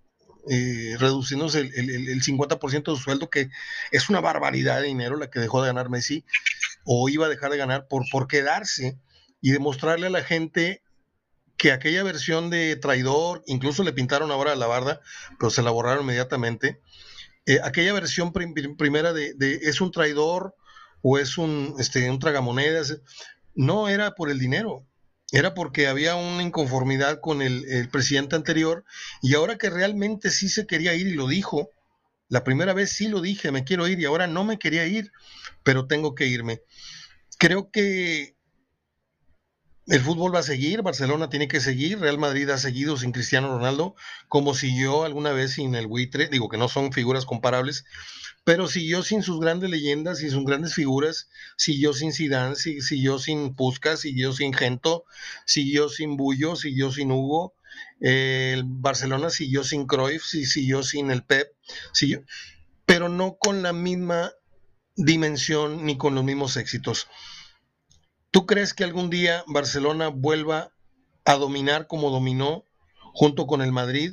eh, reduciéndose el, el, 50% de su sueldo, que es una barbaridad de dinero la que dejó de ganar Messi o iba a dejar de ganar por, por quedarse y demostrarle a la gente que aquella versión de traidor, incluso le pintaron ahora la barda, pero se la borraron inmediatamente, eh, aquella versión primera de, es un traidor, o es un, este, un tragamonedas. No era por el dinero, era porque había una inconformidad con el, presidente anterior y ahora que realmente sí se quería ir y lo dijo, la primera vez sí lo dije, me quiero ir y ahora no me quería ir, pero tengo que irme. Creo que el fútbol va a seguir, Barcelona tiene que seguir, Real Madrid ha seguido sin Cristiano Ronaldo, como siguió alguna vez sin el buitre, digo que no son figuras comparables, pero siguió sin sus grandes leyendas, sin sus grandes figuras, siguió sin Zidane, siguió sin Puskas, siguió sin Gento, siguió sin Bullo, siguió sin Hugo, el Barcelona siguió sin Cruyff, siguió sin el Pep, siguió, pero no con la misma dimensión ni con los mismos éxitos. ¿Tú crees que algún día Barcelona vuelva a dominar como dominó junto con el Madrid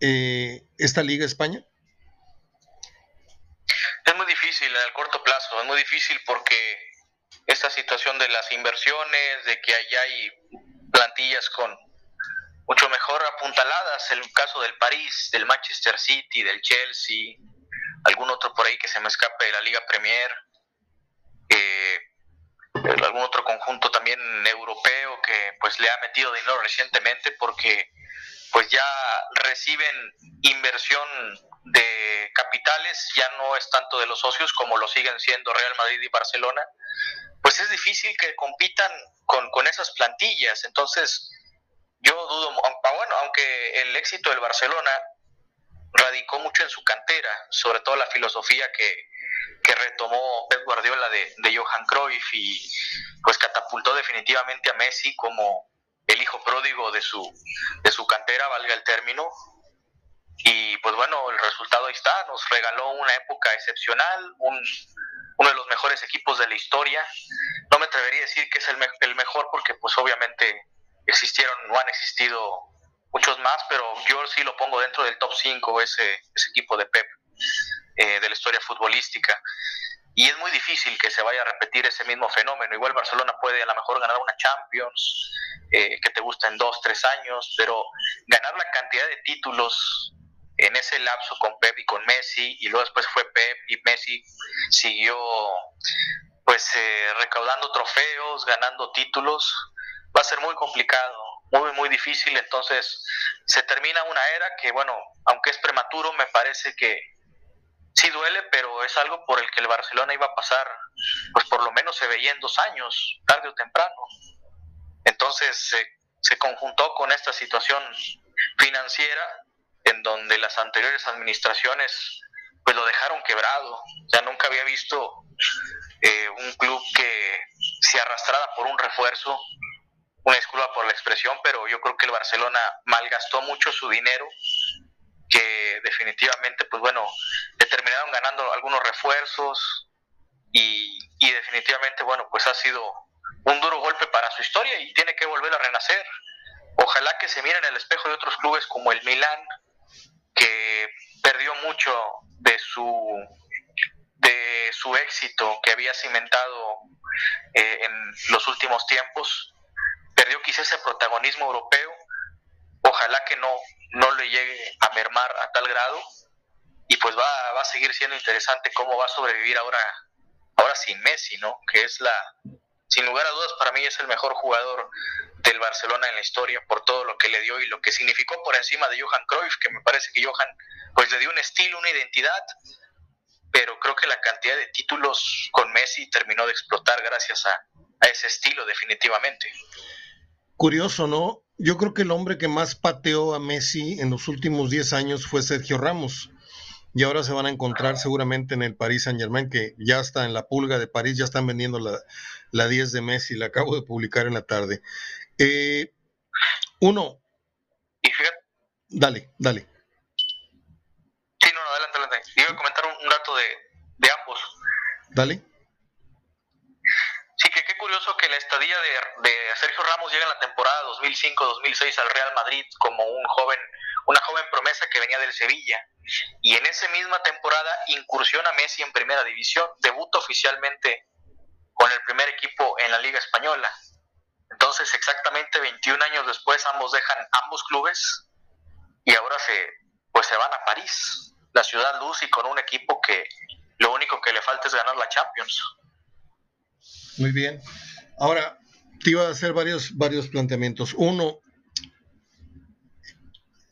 eh, esta Liga España? difícil en el corto plazo, es muy difícil porque esta situación de las inversiones, de que allá hay plantillas con mucho mejor apuntaladas, el caso del París, del Manchester City, del Chelsea, algún otro por ahí que se me escape de la Liga Premier, eh, algún otro conjunto también europeo que pues le ha metido dinero recientemente porque pues ya reciben inversión de capitales, ya no es tanto de los socios como lo siguen siendo Real Madrid y Barcelona, pues es difícil que compitan con, con esas plantillas. Entonces, yo dudo, ah, bueno, aunque el éxito del Barcelona radicó mucho en su cantera, sobre todo la filosofía que, que retomó Pep Guardiola de, de Johan Cruyff y pues catapultó definitivamente a Messi como el hijo pródigo de su, de su cantera, valga el término. Y pues bueno, el resultado ahí está, nos regaló una época excepcional, un, uno de los mejores equipos de la historia. No me atrevería a decir que es el, el mejor porque pues obviamente existieron, no han existido muchos más, pero yo sí lo pongo dentro del top 5 ese, ese equipo de Pep eh, de la historia futbolística. Y es muy difícil que se vaya a repetir ese mismo fenómeno. Igual Barcelona puede a lo mejor ganar una Champions, eh, que te gusta en dos, tres años, pero ganar la cantidad de títulos en ese lapso con Pep y con Messi, y luego después fue Pep y Messi siguió pues eh, recaudando trofeos, ganando títulos, va a ser muy complicado, muy, muy difícil, entonces se termina una era que, bueno, aunque es prematuro, me parece que sí duele, pero es algo por el que el Barcelona iba a pasar, pues por lo menos se veía en dos años, tarde o temprano. Entonces se, conjuntó con esta situación financiera en donde las anteriores administraciones pues lo dejaron quebrado. Ya nunca había visto eh, un club que se arrastrara por un refuerzo, una disculpa por la expresión, pero yo creo que el Barcelona malgastó mucho su dinero que definitivamente, pues bueno, terminaron ganando algunos refuerzos y, y definitivamente, bueno, pues ha sido un duro golpe para su historia y tiene que volver a renacer. Ojalá que se miren en el espejo de otros clubes como el Milán, que perdió mucho de su de su éxito que había cimentado eh, en los últimos tiempos, perdió quizás ese protagonismo europeo. Ojalá que no no le llegue a mermar a tal grado y pues va, va a seguir siendo interesante cómo va a sobrevivir ahora, ahora sin Messi, ¿no? Que es la, sin lugar a dudas para mí es el mejor jugador del Barcelona en la historia por todo lo que le dio y lo que significó por encima de Johan Cruyff, que me parece que Johan pues le dio un estilo, una identidad, pero creo que la cantidad de títulos con Messi terminó de explotar gracias a, a ese estilo definitivamente. Curioso, ¿no? Yo creo que el hombre que más pateó a Messi en los últimos 10 años fue Sergio Ramos. Y ahora se van a encontrar seguramente en el Paris Saint Germain, que ya está en la pulga de París, ya están vendiendo la, la 10 de Messi, la acabo de publicar en la tarde. Eh, uno. Dale, dale. Sí, no, no, adelante, adelante. Iba a comentar un, un dato de, de ambos. Dale. Curioso que la estadía de, de Sergio Ramos llega en la temporada 2005-2006 al Real Madrid como un joven, una joven promesa que venía del Sevilla. Y en esa misma temporada incursiona Messi en primera división, debuta oficialmente con el primer equipo en la Liga Española. Entonces, exactamente 21 años después, ambos dejan ambos clubes y ahora se, pues se van a París, la ciudad luz, y con un equipo que lo único que le falta es ganar la Champions. Muy bien. Ahora, te iba a hacer varios, varios planteamientos. Uno,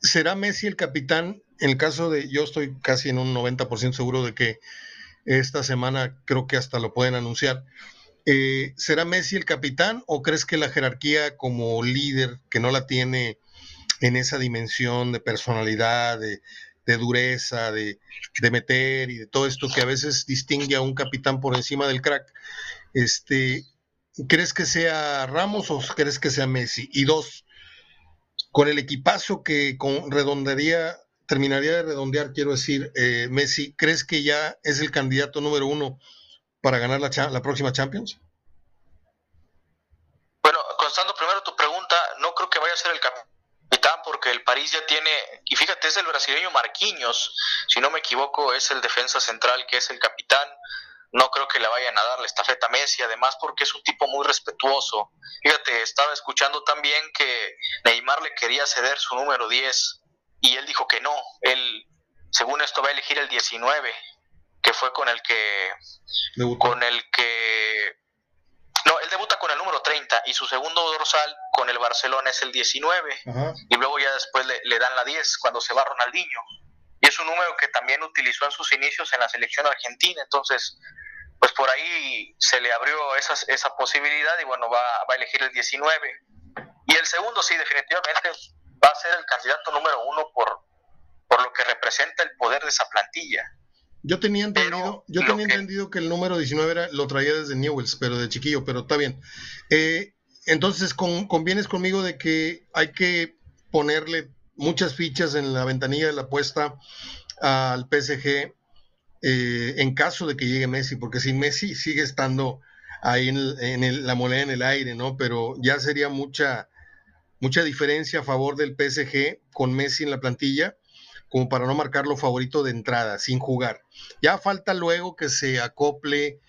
¿será Messi el capitán? En el caso de, yo estoy casi en un 90% seguro de que esta semana creo que hasta lo pueden anunciar. Eh, ¿Será Messi el capitán o crees que la jerarquía como líder, que no la tiene en esa dimensión de personalidad, de, dureza, de, meter y de todo esto que a veces distingue a un capitán por encima del crack, este, ¿crees que sea Ramos o crees que sea Messi? Y dos, con el equipazo que con redondearía, terminaría de redondear, quiero decir, eh, Messi, ¿crees que ya es el candidato número uno para ganar la, la próxima Champions? Bueno, contestando primero tu pregunta, no creo que vaya a ser el capitán porque el París ya tiene, y fíjate, es el brasileño Marquinhos, si no me equivoco, es el defensa central que es el capitán no creo que le vayan a dar la estafeta a Messi, además porque es un tipo muy respetuoso. Fíjate, estaba escuchando también que Neymar le quería ceder su número 10 y él dijo que no, él, según esto, va a elegir el 19, que fue con el que... Debutó. Con el que... No, él debuta con el número 30 y su segundo dorsal con el Barcelona es el 19 Ajá. y luego ya después le, le dan la 10 cuando se va Ronaldinho y es un número que también utilizó en sus inicios en la selección argentina, entonces por ahí se le abrió esa, esa posibilidad y bueno, va, va a elegir el 19. Y el segundo sí, definitivamente va a ser el candidato número uno por, por lo que representa el poder de esa plantilla. Yo tenía entendido, yo tenía entendido que el número 19 era, lo traía desde Newells, pero de chiquillo, pero está bien. Eh, entonces, con, convienes conmigo de que hay que ponerle muchas fichas en la ventanilla de la apuesta al PSG eh, en caso de que llegue Messi, porque si Messi sigue estando ahí en, la moneda en el aire, ¿no? Pero ya sería mucha, mucha diferencia a favor del PSG con Messi en la plantilla, como para no marcarlo favorito de entrada, sin jugar. Ya falta luego que se acople,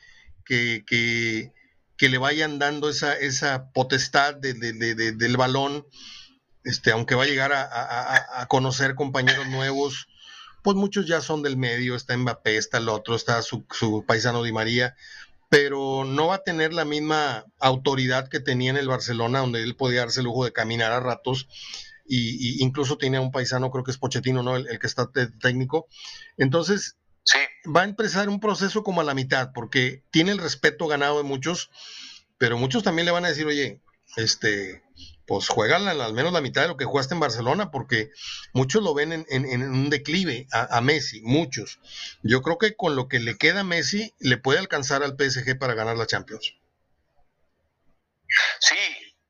que, que, le vayan dando esa, esa potestad de, del balón, este, aunque va a llegar a conocer compañeros nuevos pues muchos ya son del medio, está Mbappé, está el otro, está su, paisano Di María, pero no va a tener la misma autoridad que tenía en el Barcelona, donde él podía darse el lujo de caminar a ratos, y, incluso tiene un paisano, creo que es Pochettino, ¿no? El, que está técnico. Entonces, sí. va a empezar un proceso como a la mitad, porque tiene el respeto ganado de muchos, pero muchos también le van a decir, oye, este, pues juegan al menos la mitad de lo que jugaste en Barcelona, porque muchos lo ven en, un declive a, Messi, muchos. Yo creo que con lo que le queda a Messi, le puede alcanzar al PSG para ganar la Champions. Sí,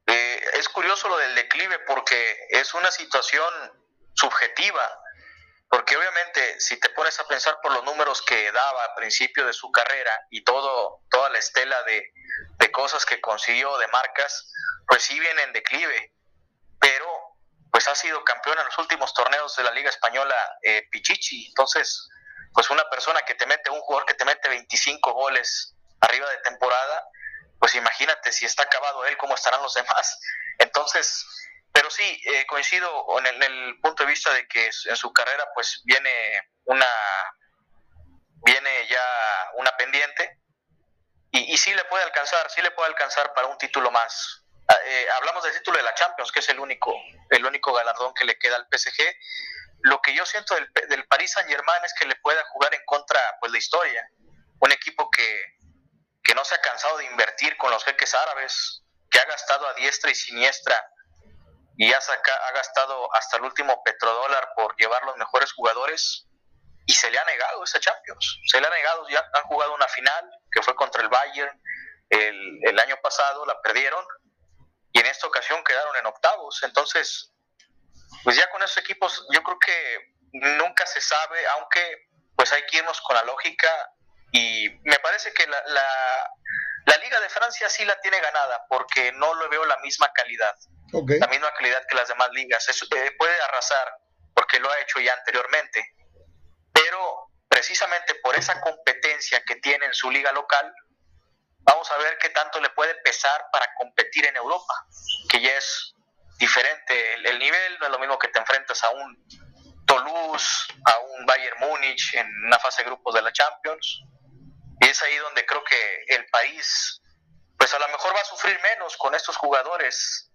eh, es curioso lo del declive porque es una situación subjetiva, porque obviamente si te pones a pensar por los números que daba al principio de su carrera y todo, toda la estela de, de cosas que consiguió de marcas, pues sí viene en declive, pero pues ha sido campeón en los últimos torneos de la Liga Española eh, Pichichi, entonces pues una persona que te mete, un jugador que te mete 25 goles arriba de temporada, pues imagínate si está acabado él, cómo estarán los demás. Entonces, pero sí, eh, coincido en el, punto de vista de que en su carrera pues viene una, viene ya una pendiente y, y sí le puede alcanzar, sí le puede alcanzar para un título más. Ah, eh, hablamos del título de la Champions, que es el único, el único galardón que le queda al PSG. Lo que yo siento del, del Paris Saint Germain es que le pueda jugar en contra pues la historia. Un equipo que, que no se ha cansado de invertir con los jeques árabes, que ha gastado a diestra y siniestra y ha, ha gastado hasta el último petrodólar por llevar los mejores jugadores y se le ha negado esa Champions. Se le ha negado, ya han jugado una final que fue contra el Bayern el, el año pasado, la perdieron y en esta ocasión quedaron en octavos. Entonces, pues ya con esos equipos yo creo que nunca se sabe, aunque pues hay que irnos con la lógica y me parece que la, la, Liga de Francia sí la tiene ganada porque no le veo la misma calidad, la misma calidad que las demás ligas. Eh, puede arrasar porque lo ha hecho ya anteriormente, pero precisamente por esa competencia que tiene en su liga local, Vamos a ver qué tanto le puede pesar para competir en Europa, que ya es diferente el, nivel, no es lo mismo que te enfrentas a un Toulouse, a un Bayern Múnich en una fase de grupos de la Champions. Es ahí donde creo que el país, pues a lo mejor va a sufrir menos con estos jugadores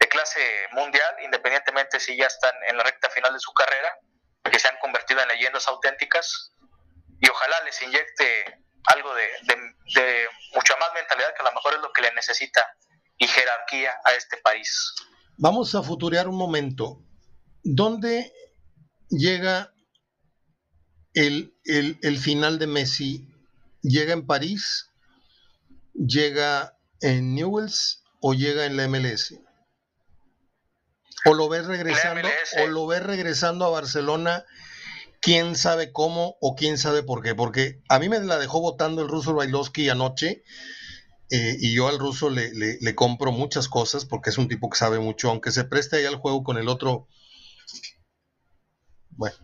de clase mundial, independientemente si ya están en la recta final de su carrera, que se han convertido en leyendas auténticas. Y ojalá les inyecte algo de, mucha más mentalidad que a lo mejor es lo que le necesita y jerarquía a este país. Vamos a futurear un momento. ¿Dónde llega el, el, final de Messi? ¿Llega en París? ¿Llega en Newells o llega en la MLS? ¿O lo ves regresando, o lo ves regresando a Barcelona quién sabe cómo o quién sabe por qué, porque a mí me la dejó votando el ruso Bailovsky anoche eh, y yo al ruso le, le, compro muchas cosas porque es un tipo que sabe mucho, aunque se preste ahí al juego con el otro, bueno,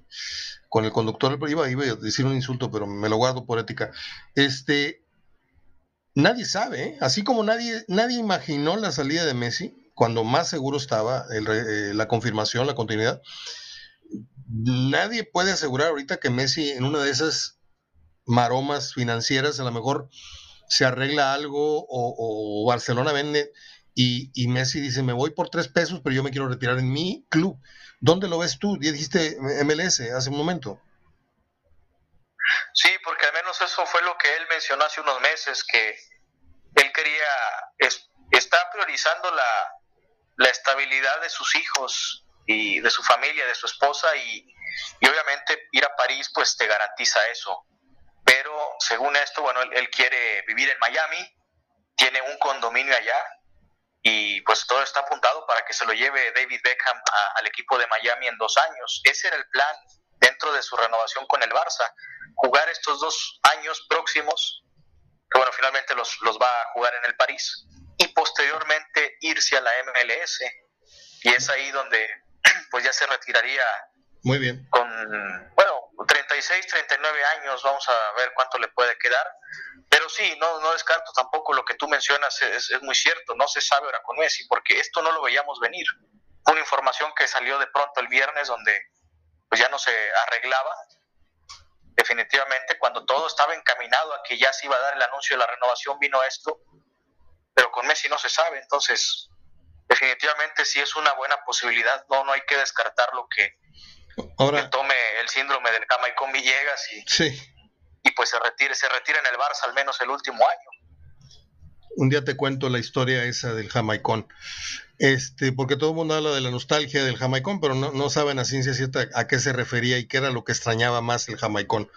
con el conductor, iba, iba a decir un insulto, pero me lo guardo por ética. Este, nadie sabe, ¿eh? así como nadie, nadie imaginó la salida de Messi, cuando más seguro estaba eh, la confirmación, la continuidad nadie puede asegurar ahorita que Messi en una de esas maromas financieras a lo mejor se arregla algo o, Barcelona vende y, Messi dice me voy por tres pesos pero yo me quiero retirar en mi club. ¿Dónde lo ves tú? Dijiste MLS hace un momento. Sí, porque al menos eso fue lo que él mencionó hace unos meses, que él quería, está priorizando la, la estabilidad de sus hijos y de su familia, de su esposa y, y obviamente ir a París pues te garantiza eso. Pero según esto, bueno, él, quiere vivir en Miami, tiene un condominio allá y pues todo está apuntado para que se lo lleve David Beckham al equipo de Miami en dos años. Ese era el plan dentro de su renovación con el Barça, jugar estos dos años próximos, que bueno, finalmente los, los va a jugar en el París, y posteriormente irse a la MLS. Y es ahí donde pues ya se retiraría muy bien. Con, bueno, 36, 39 años, vamos a ver cuánto le puede quedar. Pero sí, no, no descarto tampoco lo que tú mencionas, es, es muy cierto, no se sabe ahora con Messi, porque esto no lo veíamos venir. Una información que salió de pronto el viernes donde pues ya no se arreglaba. Definitivamente, cuando todo estaba encaminado a que ya se iba a dar el anuncio de la renovación, vino esto, pero con Messi no se sabe, entonces definitivamente sí es una buena posibilidad, no, no hay que descartar lo que Ahora, tome el síndrome del Camaicón Villegas y, y pues se retire, se retire en el Barça al menos el último año. Un día te cuento la historia esa del Jamaicón. Este, porque todo el mundo habla de la nostalgia del Jamaicón, pero no, no saben a ciencia cierta a qué se refería y qué era lo que extrañaba más el Jamaicón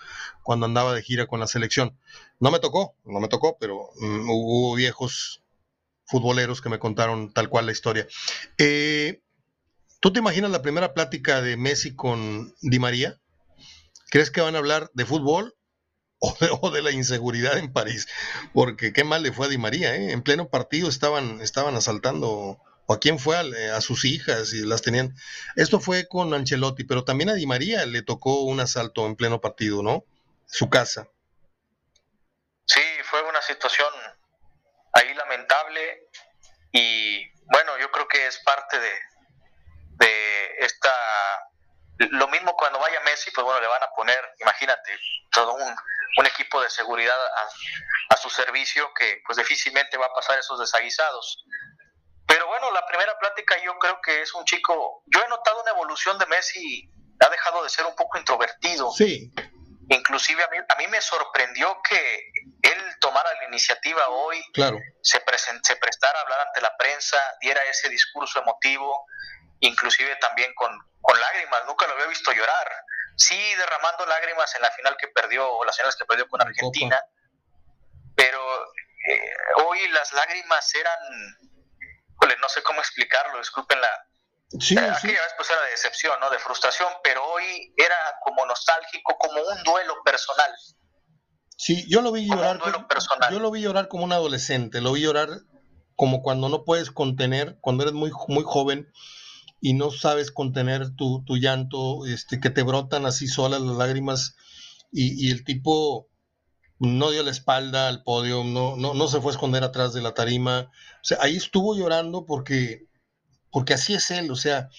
cuando andaba de gira con la selección. No me tocó, no me tocó, pero mm, hubo viejos futboleros que me contaron tal cual la historia. Eh, ¿Tú te imaginas la primera plática de Messi con Di María? ¿Crees que van a hablar de fútbol o de, la inseguridad en París? Porque qué mal le fue a Di María, ¿eh? En pleno partido estaban, estaban asaltando o a quién fue a, a, sus hijas y las tenían. Esto fue con Ancelotti, pero también a Di María le tocó un asalto en pleno partido, ¿no? Su casa. Sí, fue una situación ahí lamentable y bueno, yo creo que es parte de, de esta lo mismo cuando vaya Messi, pues bueno, le van a poner, imagínate, todo un, un equipo de seguridad a, a, su servicio que pues difícilmente va a pasar esos desaguisados. Pero bueno, la primera plática yo creo que es un chico, yo he notado una evolución de Messi, ha dejado de ser un poco introvertido. Sí. Inclusive a mí, a mí me sorprendió que él tomara la iniciativa hoy, claro. se, se prestara a hablar ante la prensa, diera ese discurso emotivo, inclusive también con, con lágrimas, nunca lo había visto llorar. Sí, derramando lágrimas en la final que perdió, o las finales que perdió con Argentina, pero eh, hoy las lágrimas eran, no sé cómo explicarlo, disculpen la... Sí, eh, aquella vez pues era de decepción, ¿no? De frustración, pero hoy era como nostálgico, como un duelo personal. Sí, yo lo vi llorar. Como, yo lo vi llorar como un adolescente, lo vi llorar como cuando no puedes contener, cuando eres muy, muy joven y no sabes contener tu, tu llanto, este, que te brotan así solas las lágrimas y, el tipo no dio la espalda al podio, no, no, no se fue a esconder atrás de la tarima. O sea, ahí estuvo llorando porque, porque así es él. O sea,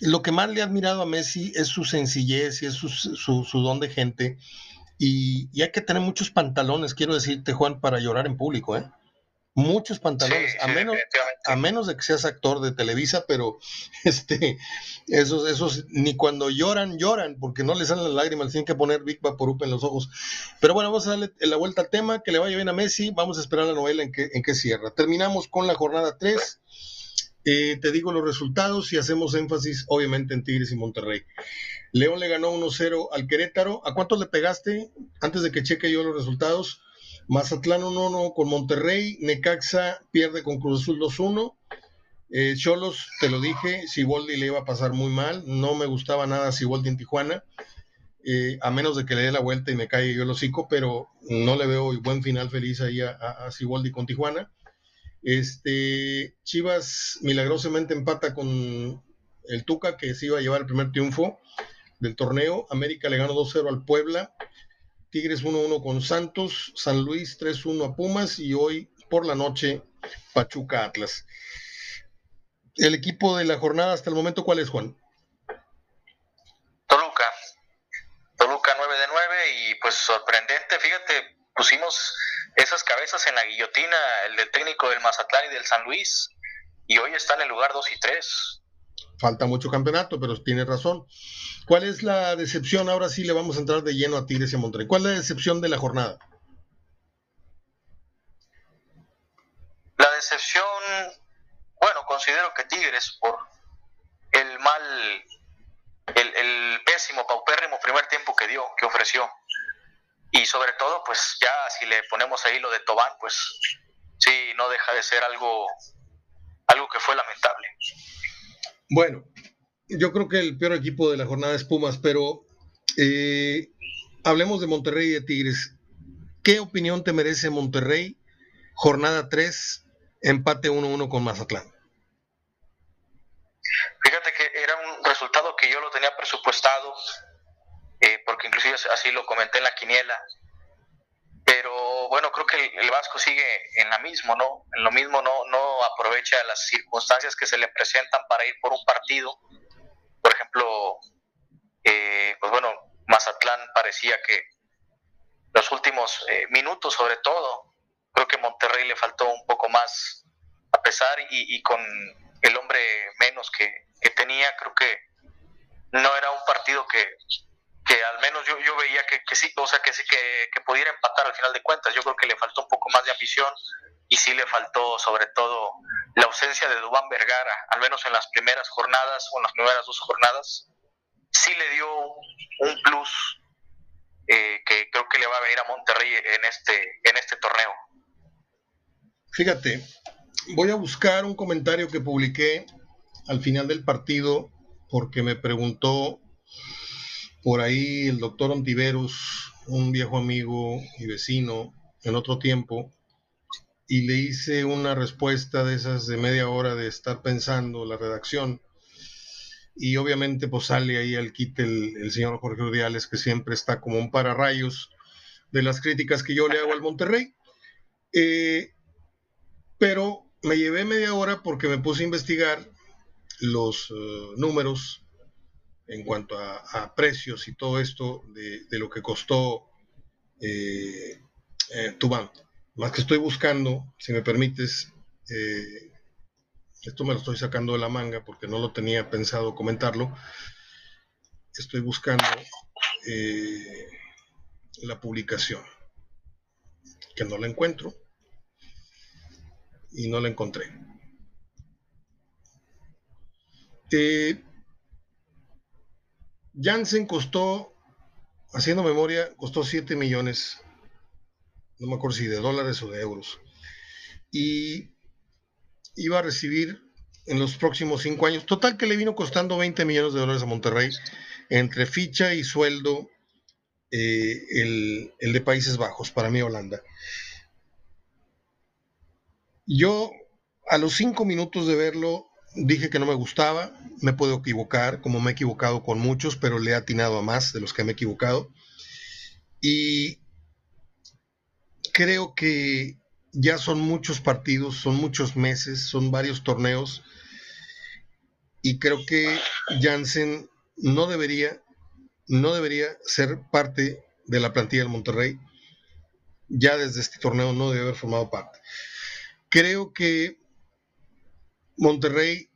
lo que más le ha admirado a Messi es su sencillez y es su, su, su don de gente. Y, y, hay que tener muchos pantalones, quiero decirte, Juan, para llorar en público, ¿eh? Muchos pantalones, a, menos, a menos de que seas actor de Televisa, pero este, esos, esos ni cuando lloran, lloran, porque no les salen las lágrimas, tienen que poner Big Vaporub en los ojos. Pero bueno, vamos a darle la vuelta al tema, que le vaya bien a Messi, vamos a esperar la novela en que, en que cierra. Terminamos con la jornada 3. Eh, te digo los resultados y hacemos énfasis obviamente en Tigres y Monterrey. León le ganó 1-0 al Querétaro. ¿A cuántos le pegaste antes de que cheque yo los resultados? Mazatlán 1-1 con Monterrey, Necaxa pierde con Cruz Azul 2-1. Eh, Cholos, te lo dije, Siboldi le iba a pasar muy mal, no me gustaba nada Siboldi en Tijuana, eh, a menos de que le dé la vuelta y me caiga yo el hocico, pero no le veo buen final feliz ahí a, a, con Tijuana. Este, Chivas milagrosamente empata con el Tuca, que se iba a llevar el primer triunfo del torneo. América le ganó 2-0 al Puebla. Tigres 1-1 con Santos, San Luis 3-1 a Pumas y hoy por la noche Pachuca Atlas. El equipo de la jornada hasta el momento, ¿cuál es, Juan? Toluca. Toluca 9 de 9 y pues sorprendente, fíjate, pusimos esas cabezas en la guillotina, el del técnico del Mazatlán y del San Luis, y hoy está en el lugar 2 y 3 falta mucho campeonato, pero tiene razón. ¿Cuál es la decepción? Ahora sí le vamos a entrar de lleno a Tigres y a Monterrey. ¿Cuál es la decepción de la jornada? La decepción, bueno, considero que Tigres por el mal, el, el pésimo, paupérrimo primer tiempo que dio, que ofreció. Y sobre todo, pues ya si le ponemos ahí lo de Tobán, pues sí, no deja de ser algo, algo que fue lamentable. Bueno, yo creo que el peor equipo de la jornada es Pumas, pero eh, hablemos de Monterrey y de Tigres. ¿Qué opinión te merece Monterrey? Jornada 3, empate 1-1 con Mazatlán. Fíjate que era un resultado que yo lo tenía presupuestado, eh, porque inclusive así lo comenté en la quiniela. Bueno, creo que el, Vasco sigue en la misma, ¿no? En lo mismo no, no aprovecha las circunstancias que se le presentan para ir por un partido. Por ejemplo, eh, pues bueno, Mazatlán parecía que los últimos eh, minutos sobre todo, creo que Monterrey le faltó un poco más a pesar y, con el hombre menos que, tenía, creo que no era un partido que, que al menos yo, yo veía que, que sí, o sea, que sí, que, que, pudiera empatar al final de cuentas. Yo creo que le faltó un poco más de ambición y sí le faltó sobre todo la ausencia de Dubán Vergara, al menos en las primeras jornadas o en las primeras dos jornadas, sí le dio un plus eh, que creo que le va a venir a Monterrey en este, en este torneo. Fíjate, voy a buscar un comentario que publiqué al final del partido porque me preguntó por ahí el doctor Ontiveros, un viejo amigo y vecino en otro tiempo, y le hice una respuesta de esas de media hora de estar pensando la redacción y obviamente pues sale ahí al quite el, señor Jorge Urdiales, que siempre está como un pararrayos de las críticas que yo le hago al Monterrey. Eh, pero me llevé media hora porque me puse a investigar los eh, números en cuanto a, precios y todo esto de, lo que costó eh, eh. Más que estoy buscando, si me permites, esto me lo estoy sacando de la manga porque no lo tenía pensado comentarlo. Estoy buscando eh, la publicación, que no la encuentro y no la encontré. Eh, Janssen costó, haciendo memoria, costó 7 millones, no me acuerdo si de dólares o de euros. Y iba a recibir en los próximos cinco años. Total que le vino costando 20 millones de dólares a Monterrey entre ficha y sueldo eh, el, el, de Países Bajos, para mí Holanda. Yo a los cinco minutos de verlo dije que no me gustaba, me puedo equivocar, como me he equivocado con muchos, pero le he atinado a más de los que me he equivocado. Y creo que ya son muchos partidos, son muchos meses, son varios torneos y creo que Jansen no debería, no debería ser parte de la plantilla del Monterrey. Ya desde este torneo no debe haber formado parte. Creo que Monterrey,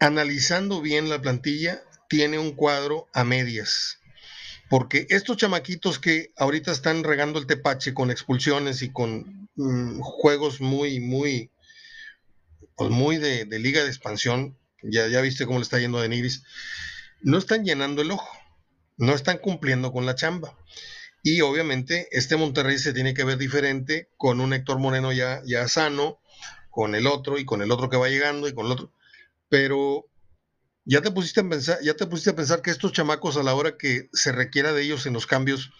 analizando bien la plantilla, tiene un cuadro a medias. Porque estos chamaquitos que ahorita están regando el tepache con expulsiones y con Mm, juegos muy, muy, pues muy de, liga de expansión. Ya, ya viste cómo le está yendo a Nigris. No están llenando el ojo, no están cumpliendo con la chamba. Y obviamente este Monterrey se tiene que ver diferente con un Héctor Moreno ya, ya sano, con el otro y con el otro que va llegando y con el otro. Pero ya te pusiste a pensar, ya te pusiste a pensar que estos chamacos a la hora que se requiera de ellos en los cambios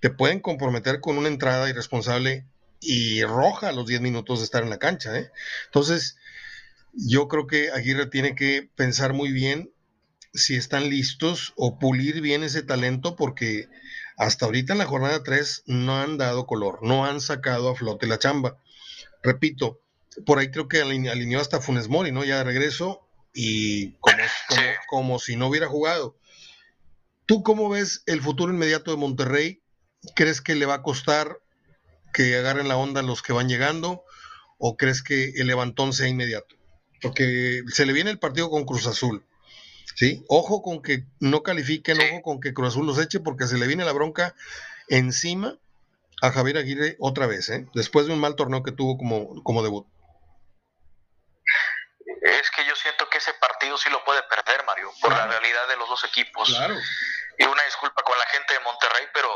te pueden comprometer con una entrada irresponsable y roja a los 10 minutos de estar en la cancha. ¿eh? Entonces, yo creo que Aguirre tiene que pensar muy bien si están listos o pulir bien ese talento porque hasta ahorita en la jornada 3 no han dado color, no han sacado a flote la chamba. Repito, por ahí creo que alineó hasta Funes Mori, ¿no? Ya de regreso y como, como si no hubiera jugado. ¿Tú cómo ves el futuro inmediato de Monterrey? ¿Crees que le va a costar que agarren la onda los que van llegando o crees que el levantón sea inmediato? Porque se le viene el partido con Cruz Azul. ¿sí? Ojo con que no califiquen, ojo con que Cruz Azul los eche porque se le viene la bronca encima a Javier Aguirre otra vez, ¿eh? después de un mal torneo que tuvo como, como debut. Es que yo yo siento que ese partido sí lo puede perder, Mario, por la realidad de los dos equipos. Claro. Y una disculpa con la gente de Monterrey, pero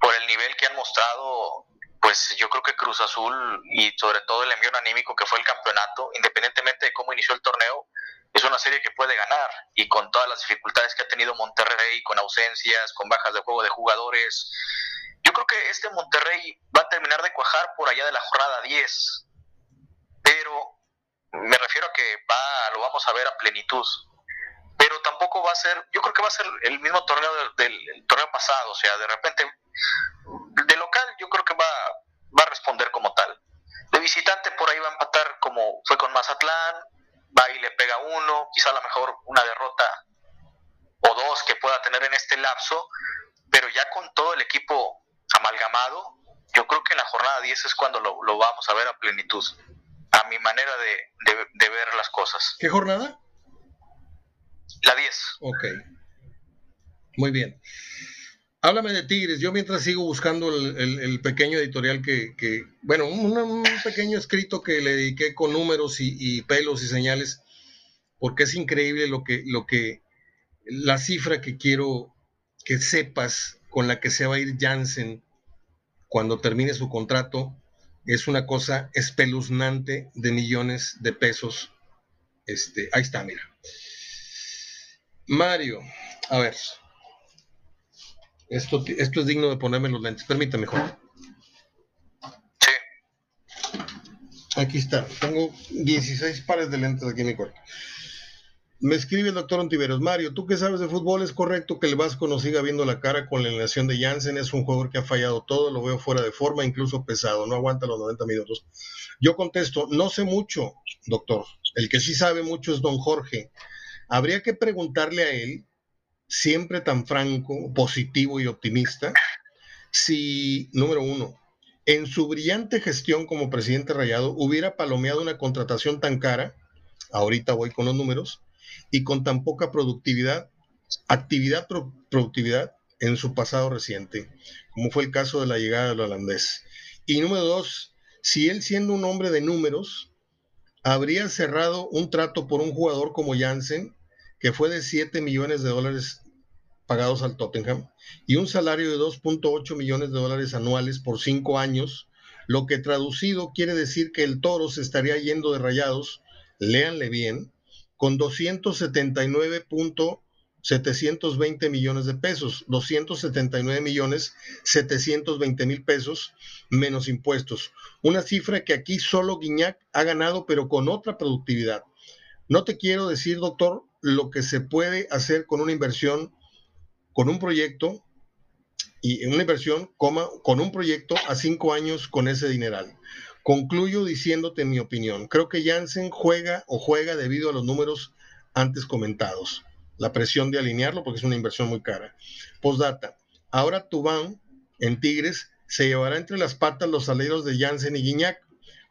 por el nivel que han mostrado, pues yo creo que Cruz Azul y sobre todo el envío anímico que fue el campeonato, independientemente de cómo inició el torneo, es una serie que puede ganar y con todas las dificultades que ha tenido Monterrey, con ausencias, con bajas de juego de jugadores, yo creo que este Monterrey va a terminar de cuajar por allá de la jornada 10, pero me refiero a que va, lo vamos a ver a plenitud. Pero tampoco va a ser, yo creo que va a ser el mismo torneo del, torneo pasado, o sea, de repente, de local yo creo que va, va a responder como tal. De visitante por ahí va a empatar como fue con Mazatlán, va y le pega uno, quizá a lo mejor una derrota o dos que pueda tener en este lapso, pero ya con todo el equipo amalgamado, yo creo que en la jornada 10 es cuando lo, lo vamos a ver a plenitud a mi manera de, ver las cosas. ¿Qué jornada? La 10. Ok. Muy bien. Háblame de Tigres. Yo mientras sigo buscando el, pequeño editorial que, bueno, un, pequeño escrito que le dediqué con números y, pelos y señales, porque es increíble lo que, lo que, la cifra que quiero que sepas con la que se va a ir Jansen cuando termine su contrato es una cosa espeluznante de millones de pesos. Este, ahí está, mira. Mario, a ver. Esto, esto es digno de ponerme los lentes. Permítame, Juan. Sí. Aquí está. Tengo 16 pares de lentes aquí en mi cuerpo. Me escribe el doctor Ontiveros. Mario, tú que sabes de fútbol, ¿es correcto que el Vasco nos siga viendo la cara con la eliminación de Jansen? Es un jugador que ha fallado todo, lo veo fuera de forma, incluso pesado, no aguanta los 90 minutos. Yo contesto, no sé mucho, doctor. El que sí sabe mucho es don Jorge. Habría que preguntarle a él, siempre tan franco, positivo y optimista, si, número uno, en su brillante gestión como presidente rayado hubiera palomeado una contratación tan cara, ahorita voy con los números, y con tan poca productividad, actividad productividad en su pasado reciente, como fue el caso de la llegada del holandés. Y número dos, si él siendo un hombre de números, habría cerrado un trato por un jugador como Jansen, que fue de 7 millones de dólares pagados al Tottenham, y un salario de 2.8 millones de dólares anuales por cinco años, lo que traducido quiere decir que el toro se estaría yendo de rayados, léanle bien, con 279.720 millones de pesos, 279 millones 720 mil pesos menos impuestos. Una cifra que aquí solo Guiñac ha ganado, pero con otra productividad. No te quiero decir, doctor, lo que se puede hacer con una inversión, con un proyecto, y una inversión, con un proyecto a cinco años con ese dineral. Concluyo diciéndote mi opinión. Creo que Jansen juega o juega debido a los números antes comentados. La presión de alinearlo porque es una inversión muy cara. Postdata. Ahora Tubán en Tigres se llevará entre las patas los salarios de Jansen y Guiñac.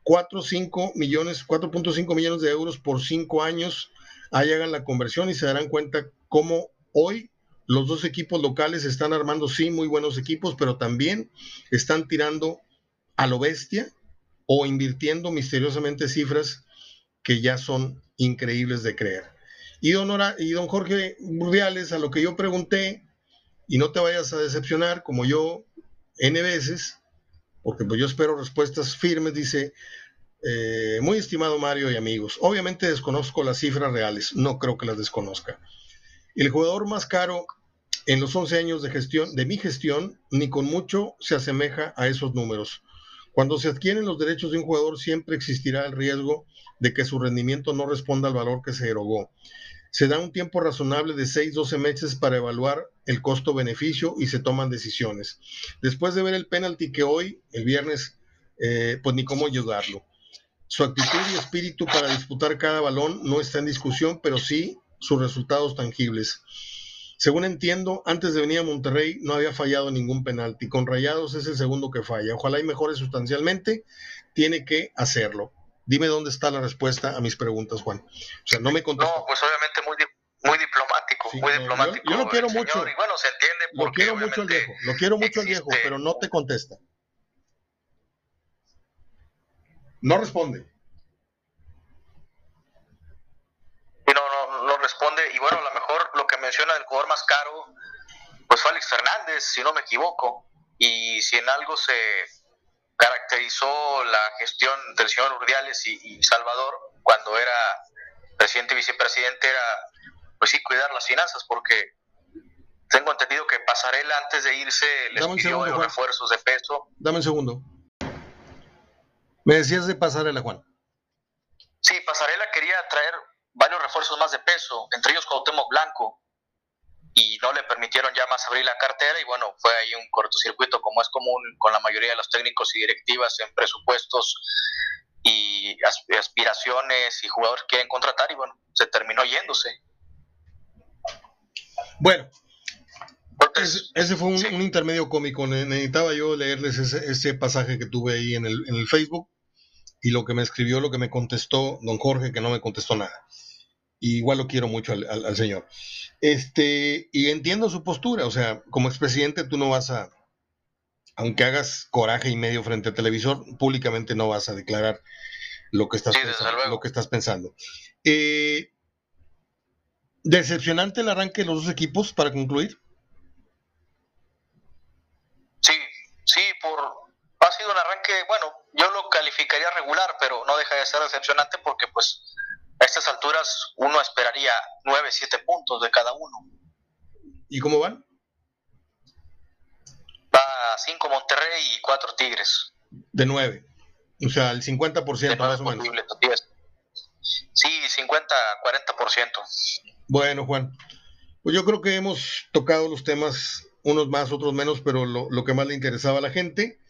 4.5 millones, 4.5 millones de euros por cinco años. Ahí hagan la conversión y se darán cuenta cómo hoy los dos equipos locales están armando, sí, muy buenos equipos, pero también están tirando a lo bestia o invirtiendo misteriosamente cifras que ya son increíbles de creer. Y don, y don Jorge Burdiales, a lo que yo pregunté, y no te vayas a decepcionar, como yo N veces, porque pues yo espero respuestas firmes, dice, eh, muy estimado Mario y amigos, obviamente desconozco las cifras reales, no creo que las desconozca. El jugador más caro en los 11 años de gestión, de mi gestión, ni con mucho se asemeja a esos números. Cuando se adquieren los derechos de un jugador, siempre existirá el riesgo de que su rendimiento no responda al valor que se erogó. Se da un tiempo razonable de 6-12 meses para evaluar el costo-beneficio y se toman decisiones. Después de ver el penalti que hoy, el viernes, eh, pues ni cómo ayudarlo. Su actitud y espíritu para disputar cada balón no está en discusión, pero sí sus resultados tangibles. Según entiendo, antes de venir a Monterrey no había fallado ningún penalti. Con Rayados es el segundo que falla. Ojalá y mejore sustancialmente. Tiene que hacerlo. Dime dónde está la respuesta a mis preguntas, Juan. O sea, no me contestó. No, pues obviamente muy, muy diplomático, muy diplomático. Yo, lo quiero mucho. y bueno, se entiende lo quiero mucho al viejo, lo quiero mucho al viejo, pero no te contesta. No responde. responde, y bueno, a lo mejor lo que menciona el jugador más caro, pues fue Alex Fernández, si no me equivoco, y si en algo se caracterizó la gestión del señor Urdiales y, Salvador cuando era presidente y vicepresidente era, pues sí, cuidar las finanzas, porque tengo entendido que Pasarela antes de irse les pidió los refuerzos de peso. Dame un segundo. Me decías de Pasarela, Juan. Sí, Pasarela quería traer varios refuerzos más de peso, entre ellos Cuauhtémoc Blanco, y no le permitieron ya más abrir la cartera y bueno, fue ahí un cortocircuito como es común con la mayoría de los técnicos y directivas en presupuestos y aspiraciones y jugadores que quieren contratar y bueno, se terminó yéndose. Bueno, ese, fue un, intermedio cómico. Necesitaba yo leerles ese, pasaje que tuve ahí en el, en el Facebook y lo que me escribió, lo que me contestó don Jorge, que no me contestó nada igual lo quiero mucho al, señor. Este, y entiendo su postura, o sea, como expresidente tú no vas a, aunque hagas coraje y medio frente al televisor, públicamente no vas a declarar lo que estás, pensando, lo que estás pensando. Eh, ¿Decepcionante el arranque de los dos equipos para concluir? Sí, sí, por ha sido un arranque, bueno, yo lo calificaría regular, pero no deja de ser decepcionante porque pues a estas alturas uno esperaría 9, 7 puntos de cada uno. ¿Y cómo van? Va 5 Monterrey y 4 Tigres. De 9. O sea, el 50% más o menos. Sí, 50, 40%. Bueno, Juan. Pues yo creo que hemos tocado los temas, unos más, otros menos, pero lo, lo que más le interesaba a la gente.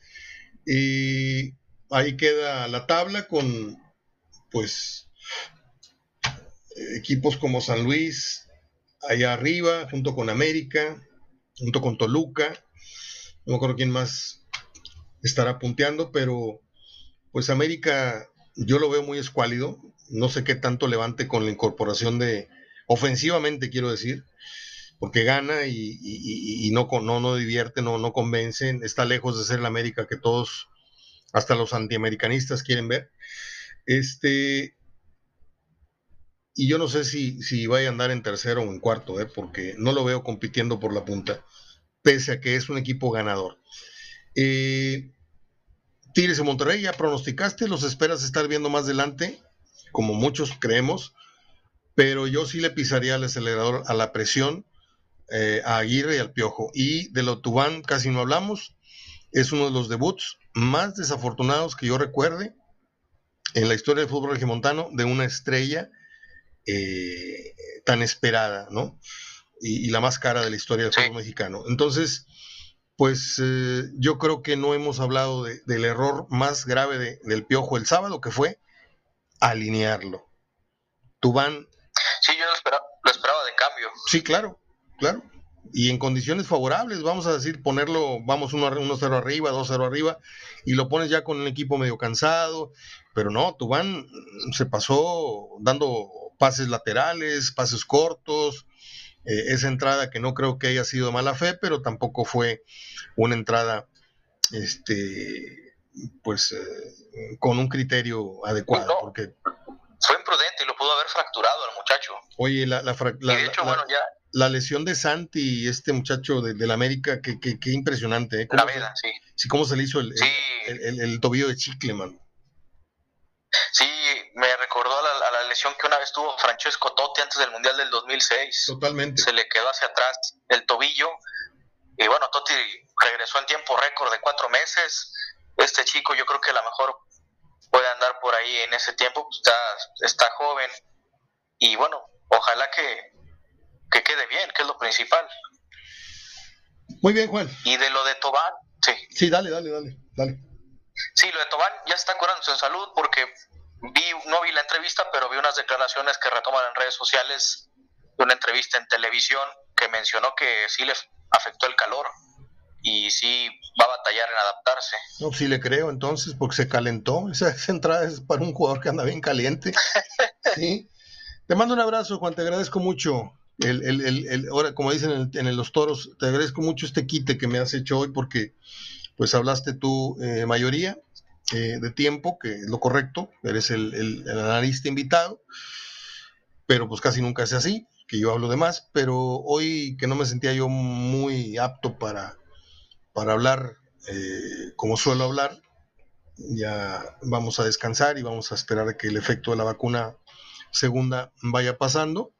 Y ahí queda la tabla con, pues, equipos como San Luis, allá arriba, junto con América, junto con Toluca, no me acuerdo quién más estará punteando, pero pues América yo lo veo muy escuálido, no sé qué tanto levante con la incorporación de, ofensivamente quiero decir, porque gana y, no, no, no divierte, no, no convence, está lejos de ser la América que todos, hasta los antiamericanistas quieren ver. Este, y yo no sé si, si vaya a andar en tercero o en cuarto, ¿eh? porque no lo veo compitiendo por la punta, pese a que es un equipo ganador. Eh, Tigres de Monterrey, ya pronosticaste, los esperas estar viendo más adelante, como muchos creemos, pero yo sí le pisaría el acelerador a la presión eh, a Aguirre y al Piojo. Y de lo Tubán casi no hablamos, es uno de los debuts más desafortunados que yo recuerde en la historia del fútbol regimontano de una estrella eh, tan esperada, ¿no? Y, la más cara de la historia del fútbol mexicano. Entonces, pues eh, yo creo que no hemos hablado del error más grave del Piojo el sábado, que fue alinearlo. Tubán. Sí, yo lo esperaba, lo esperaba de cambio. Sí, claro, claro. Y en condiciones favorables, vamos a decir, ponerlo, vamos 1-0 arriba, 2-0 arriba, y lo pones ya con un equipo medio cansado, pero no, Tubán se pasó dando pases laterales, pases cortos, eh, esa entrada que no creo que haya sido mala fe, pero tampoco fue una entrada, este, pues, eh, con un criterio adecuado, porque... Fue imprudente y lo pudo haber fracturado al muchacho. Oye, la, la, lesión de Santi, este muchacho de, la América, que, que, impresionante, ¿eh? La vida, sí. Sí, cómo se le hizo el, el, tobillo de chicle, man. Sí, me recordó a la, lesión que una vez tuvo Francesco Totti antes del Mundial del 2006. Totalmente. Se le quedó hacia atrás el tobillo. Y bueno, Totti regresó en tiempo récord de cuatro meses. Este chico yo creo que a lo mejor puede andar por ahí en ese tiempo. Está, está joven. Y bueno, ojalá que, que quede bien, que es lo principal. Muy bien, Juan. Y de lo de Tobán, sí. Sí, dale, dale, dale, dale. Sí, lo de Tobán ya está curándose en salud porque vi, no vi la entrevista, pero vi unas declaraciones que retoman en redes sociales de una entrevista en televisión que mencionó que sí le afectó el calor y sí va a batallar en adaptarse. No, sí le creo entonces, porque se calentó. Esa, entrada es para un jugador que anda bien caliente. sí. Te mando un abrazo, Juan, te agradezco mucho. El, el, el, ahora, como dicen en, los toros, te agradezco mucho este quite que me has hecho hoy porque pues hablaste tú eh, mayoría eh, de tiempo, que es lo correcto, eres el, el, analista invitado. pero pues casi nunca es así, que yo hablo de más, pero hoy que no me sentía yo muy apto para, para hablar eh, como suelo hablar, ya vamos a descansar y vamos a esperar a que el efecto de la vacuna segunda vaya pasando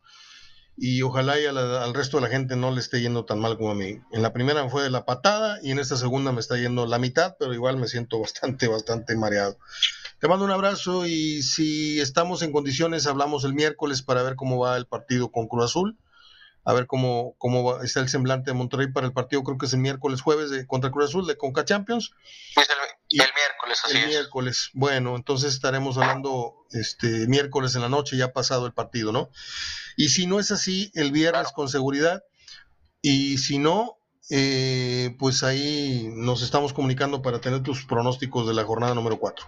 y ojalá y al resto de la gente no le esté yendo tan mal como a mí. En la primera me fue de la patada y en esta segunda me está yendo la mitad, pero igual me siento bastante, bastante mareado. Te mando un abrazo y si estamos en condiciones hablamos el miércoles para ver cómo va el partido con Cruz Azul, a ver cómo, cómo está el semblante de Monterrey para el partido, creo que es el miércoles, jueves de, contra Cruz Azul de Conca Champions. el, el miércoles, así el miércoles. Bueno, entonces estaremos hablando este miércoles en la noche, ya pasado el partido, ¿no? Y si no es así, el viernes con seguridad. Y si no, eh, pues ahí nos estamos comunicando para tener tus pronósticos de la jornada número 4.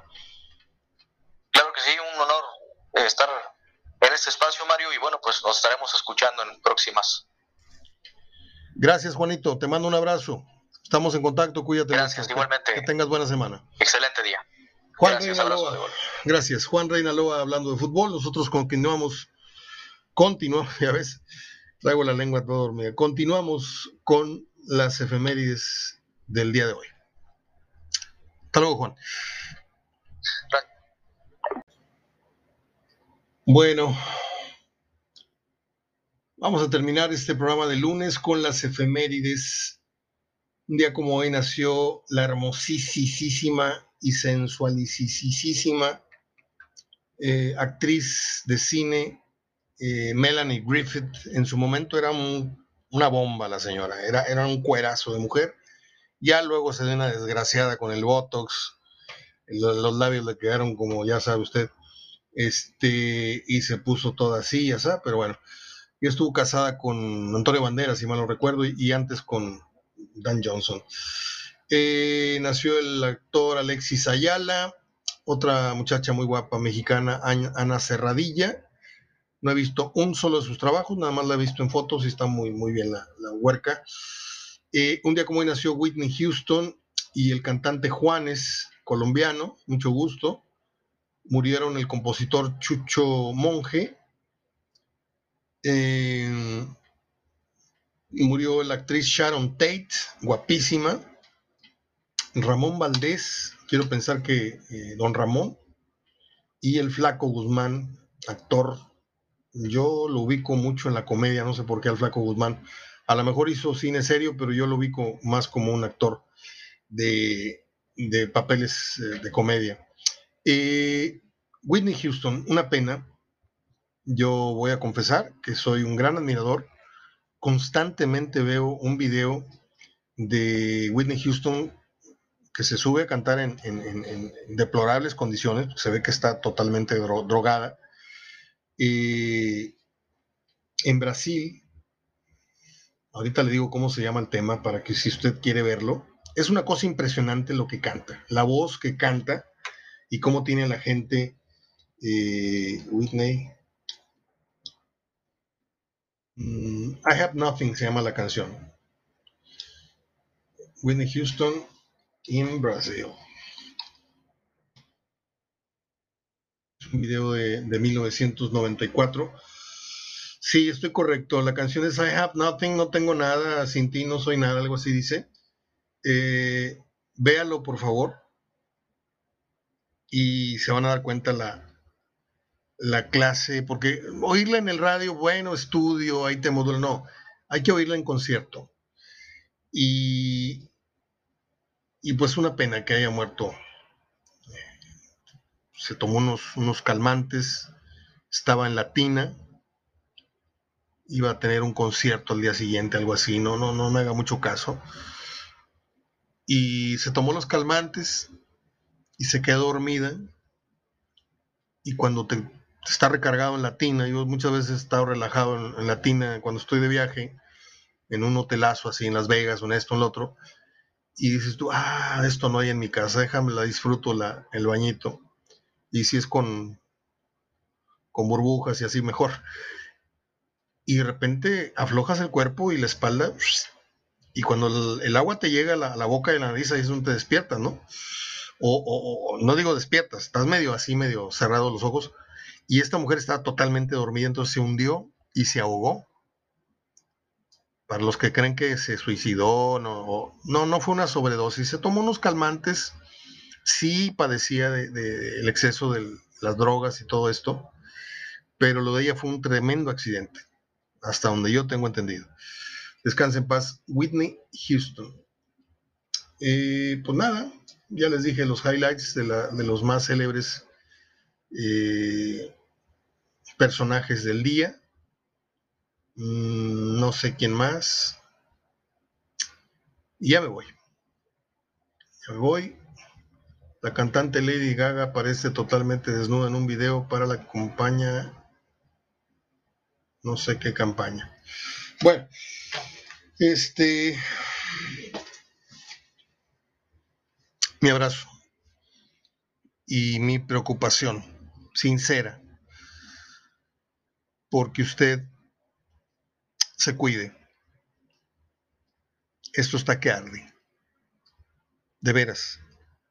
Claro que sí, un honor estar en este espacio, Mario, y bueno, pues nos estaremos escuchando en próximas. Gracias, Juanito. Te mando un abrazo. Estamos en contacto, cuídate. Gracias, igualmente. Que tengas buena semana. Excelente día. Juan Gracias, Reinaloa. Gracias. Juan Reinaloa hablando de fútbol. Nosotros continuamos Continuamos, ya ves, traigo la lengua todo dormida. Continuamos con las efemérides del día de hoy. Hasta luego, Juan. Bueno, vamos a terminar este programa de lunes con las efemérides. Un día como hoy nació la hermosísima y sensualicísima eh, actriz de cine eh, Melanie Griffith, en su momento era una bomba la señora, era, era un cuerazo de mujer. Ya luego se dio una desgraciada con el Botox, los, labios le quedaron como ya sabe usted, este, y se puso toda así, ya sabe, pero bueno, y estuvo casada con Antonio Banderas, si mal no recuerdo, y, antes con Dan Johnson. Eh, nació el actor Alexis Ayala, otra muchacha muy guapa mexicana, Ana Cerradilla, no he visto un solo de sus trabajos, nada más la he visto en fotos y está muy, muy bien la, huerca. Eh, un día como hoy nació Whitney Houston y el cantante Juanes, colombiano, mucho gusto. Murieron el compositor Chucho Monge. Eh, murió la actriz Sharon Tate, guapísima. Ramón Valdés, quiero pensar que eh, don Ramón. Y el flaco Guzmán, actor yo lo ubico mucho en la comedia, no sé por qué al Flaco Guzmán. A lo mejor hizo cine serio, pero yo lo ubico más como un actor de, papeles eh, de comedia. Eh, Whitney Houston, una pena. Yo voy a confesar que soy un gran admirador. Constantemente veo un video de Whitney Houston que se sube a cantar en, deplorables condiciones, se ve que está totalmente drogada, eh, en Brasil, ahorita le digo cómo se llama el tema para que si usted quiere verlo, es una cosa impresionante lo que canta, la voz que canta y cómo tiene la gente eh, Whitney. Mm, I Have Nothing se llama la canción. Whitney Houston in Brazil. Un video de, 1994. Sí, estoy correcto. La canción es I have nothing, no tengo nada, sin ti no soy nada, algo así dice. Eh, véalo, por favor. Y se van a dar cuenta la, la clase, porque oírla en el radio, bueno, estudio, ahí te modulo, no. Hay que oírla en concierto. Y, y pues una pena que haya muerto se tomó unos, unos calmantes, estaba en Latina, iba a tener un concierto al día siguiente, algo así, no, no, no me haga mucho caso. Y se tomó los calmantes y se quedó dormida. Y cuando te, está recargado en Latina, yo muchas veces he estado relajado en, en Latina cuando estoy de viaje, en un hotelazo así en Las Vegas en esto en lo otro, y dices tú, ah, esto no hay en mi casa, déjame la disfruto la, el bañito y si es con, con burbujas y así mejor. Y de repente aflojas el cuerpo y la espalda, y cuando el, agua te llega a la, boca y la nariz, ahí es donde te despiertas, ¿no? O, no digo despiertas, estás medio así, medio cerrado los ojos, Y esta mujer estaba totalmente dormida, entonces se hundió y se ahogó. Para los que creen que se suicidó, no, no, no fue una sobredosis. Se tomó unos calmantes, sí padecía del de, exceso de las drogas y todo esto, pero lo de ella fue un tremendo accidente, hasta donde yo tengo entendido. Descanse en paz, Whitney Houston. Eh, pues nada, ya les dije los highlights de, los más célebres eh, personajes del día. Mm, no sé quién más. Ya me voy. Ya me voy. La cantante Lady Gaga aparece totalmente desnuda en un video para la campaña. No sé qué campaña. Bueno, este. Mi abrazo y mi preocupación sincera porque usted se cuide. Esto está que arde. De veras.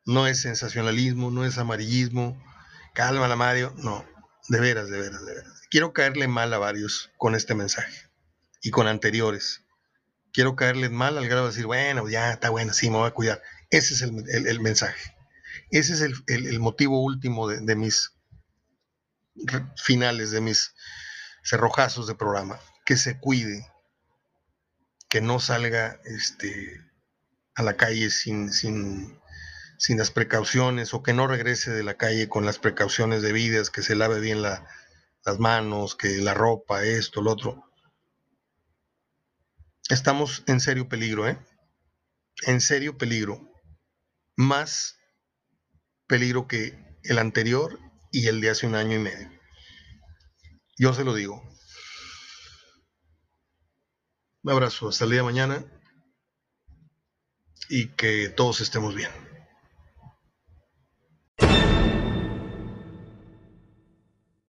No es sensacionalismo, no es amarillismo. Cálmala, Mario. No, de veras, de veras, de veras. Quiero caerle mal a varios con este mensaje y con anteriores. Quiero caerle mal al grado de decir, bueno, ya está bueno, sí, me voy a cuidar. Ese es el, mensaje. Ese es el, motivo último de, mis finales, de mis cerrojazos de programa. Que se cuide, que no salga este, a la calle sin, sin, sin las precauciones o que no regrese de la calle con las precauciones debidas, que se lave bien las manos, que la ropa, esto, lo otro. Estamos en serio peligro, ¿eh? En serio peligro más peligro que el anterior y el de hace un año y medio. Yo se lo digo. Un abrazo, hasta el día de mañana y que todos estemos bien.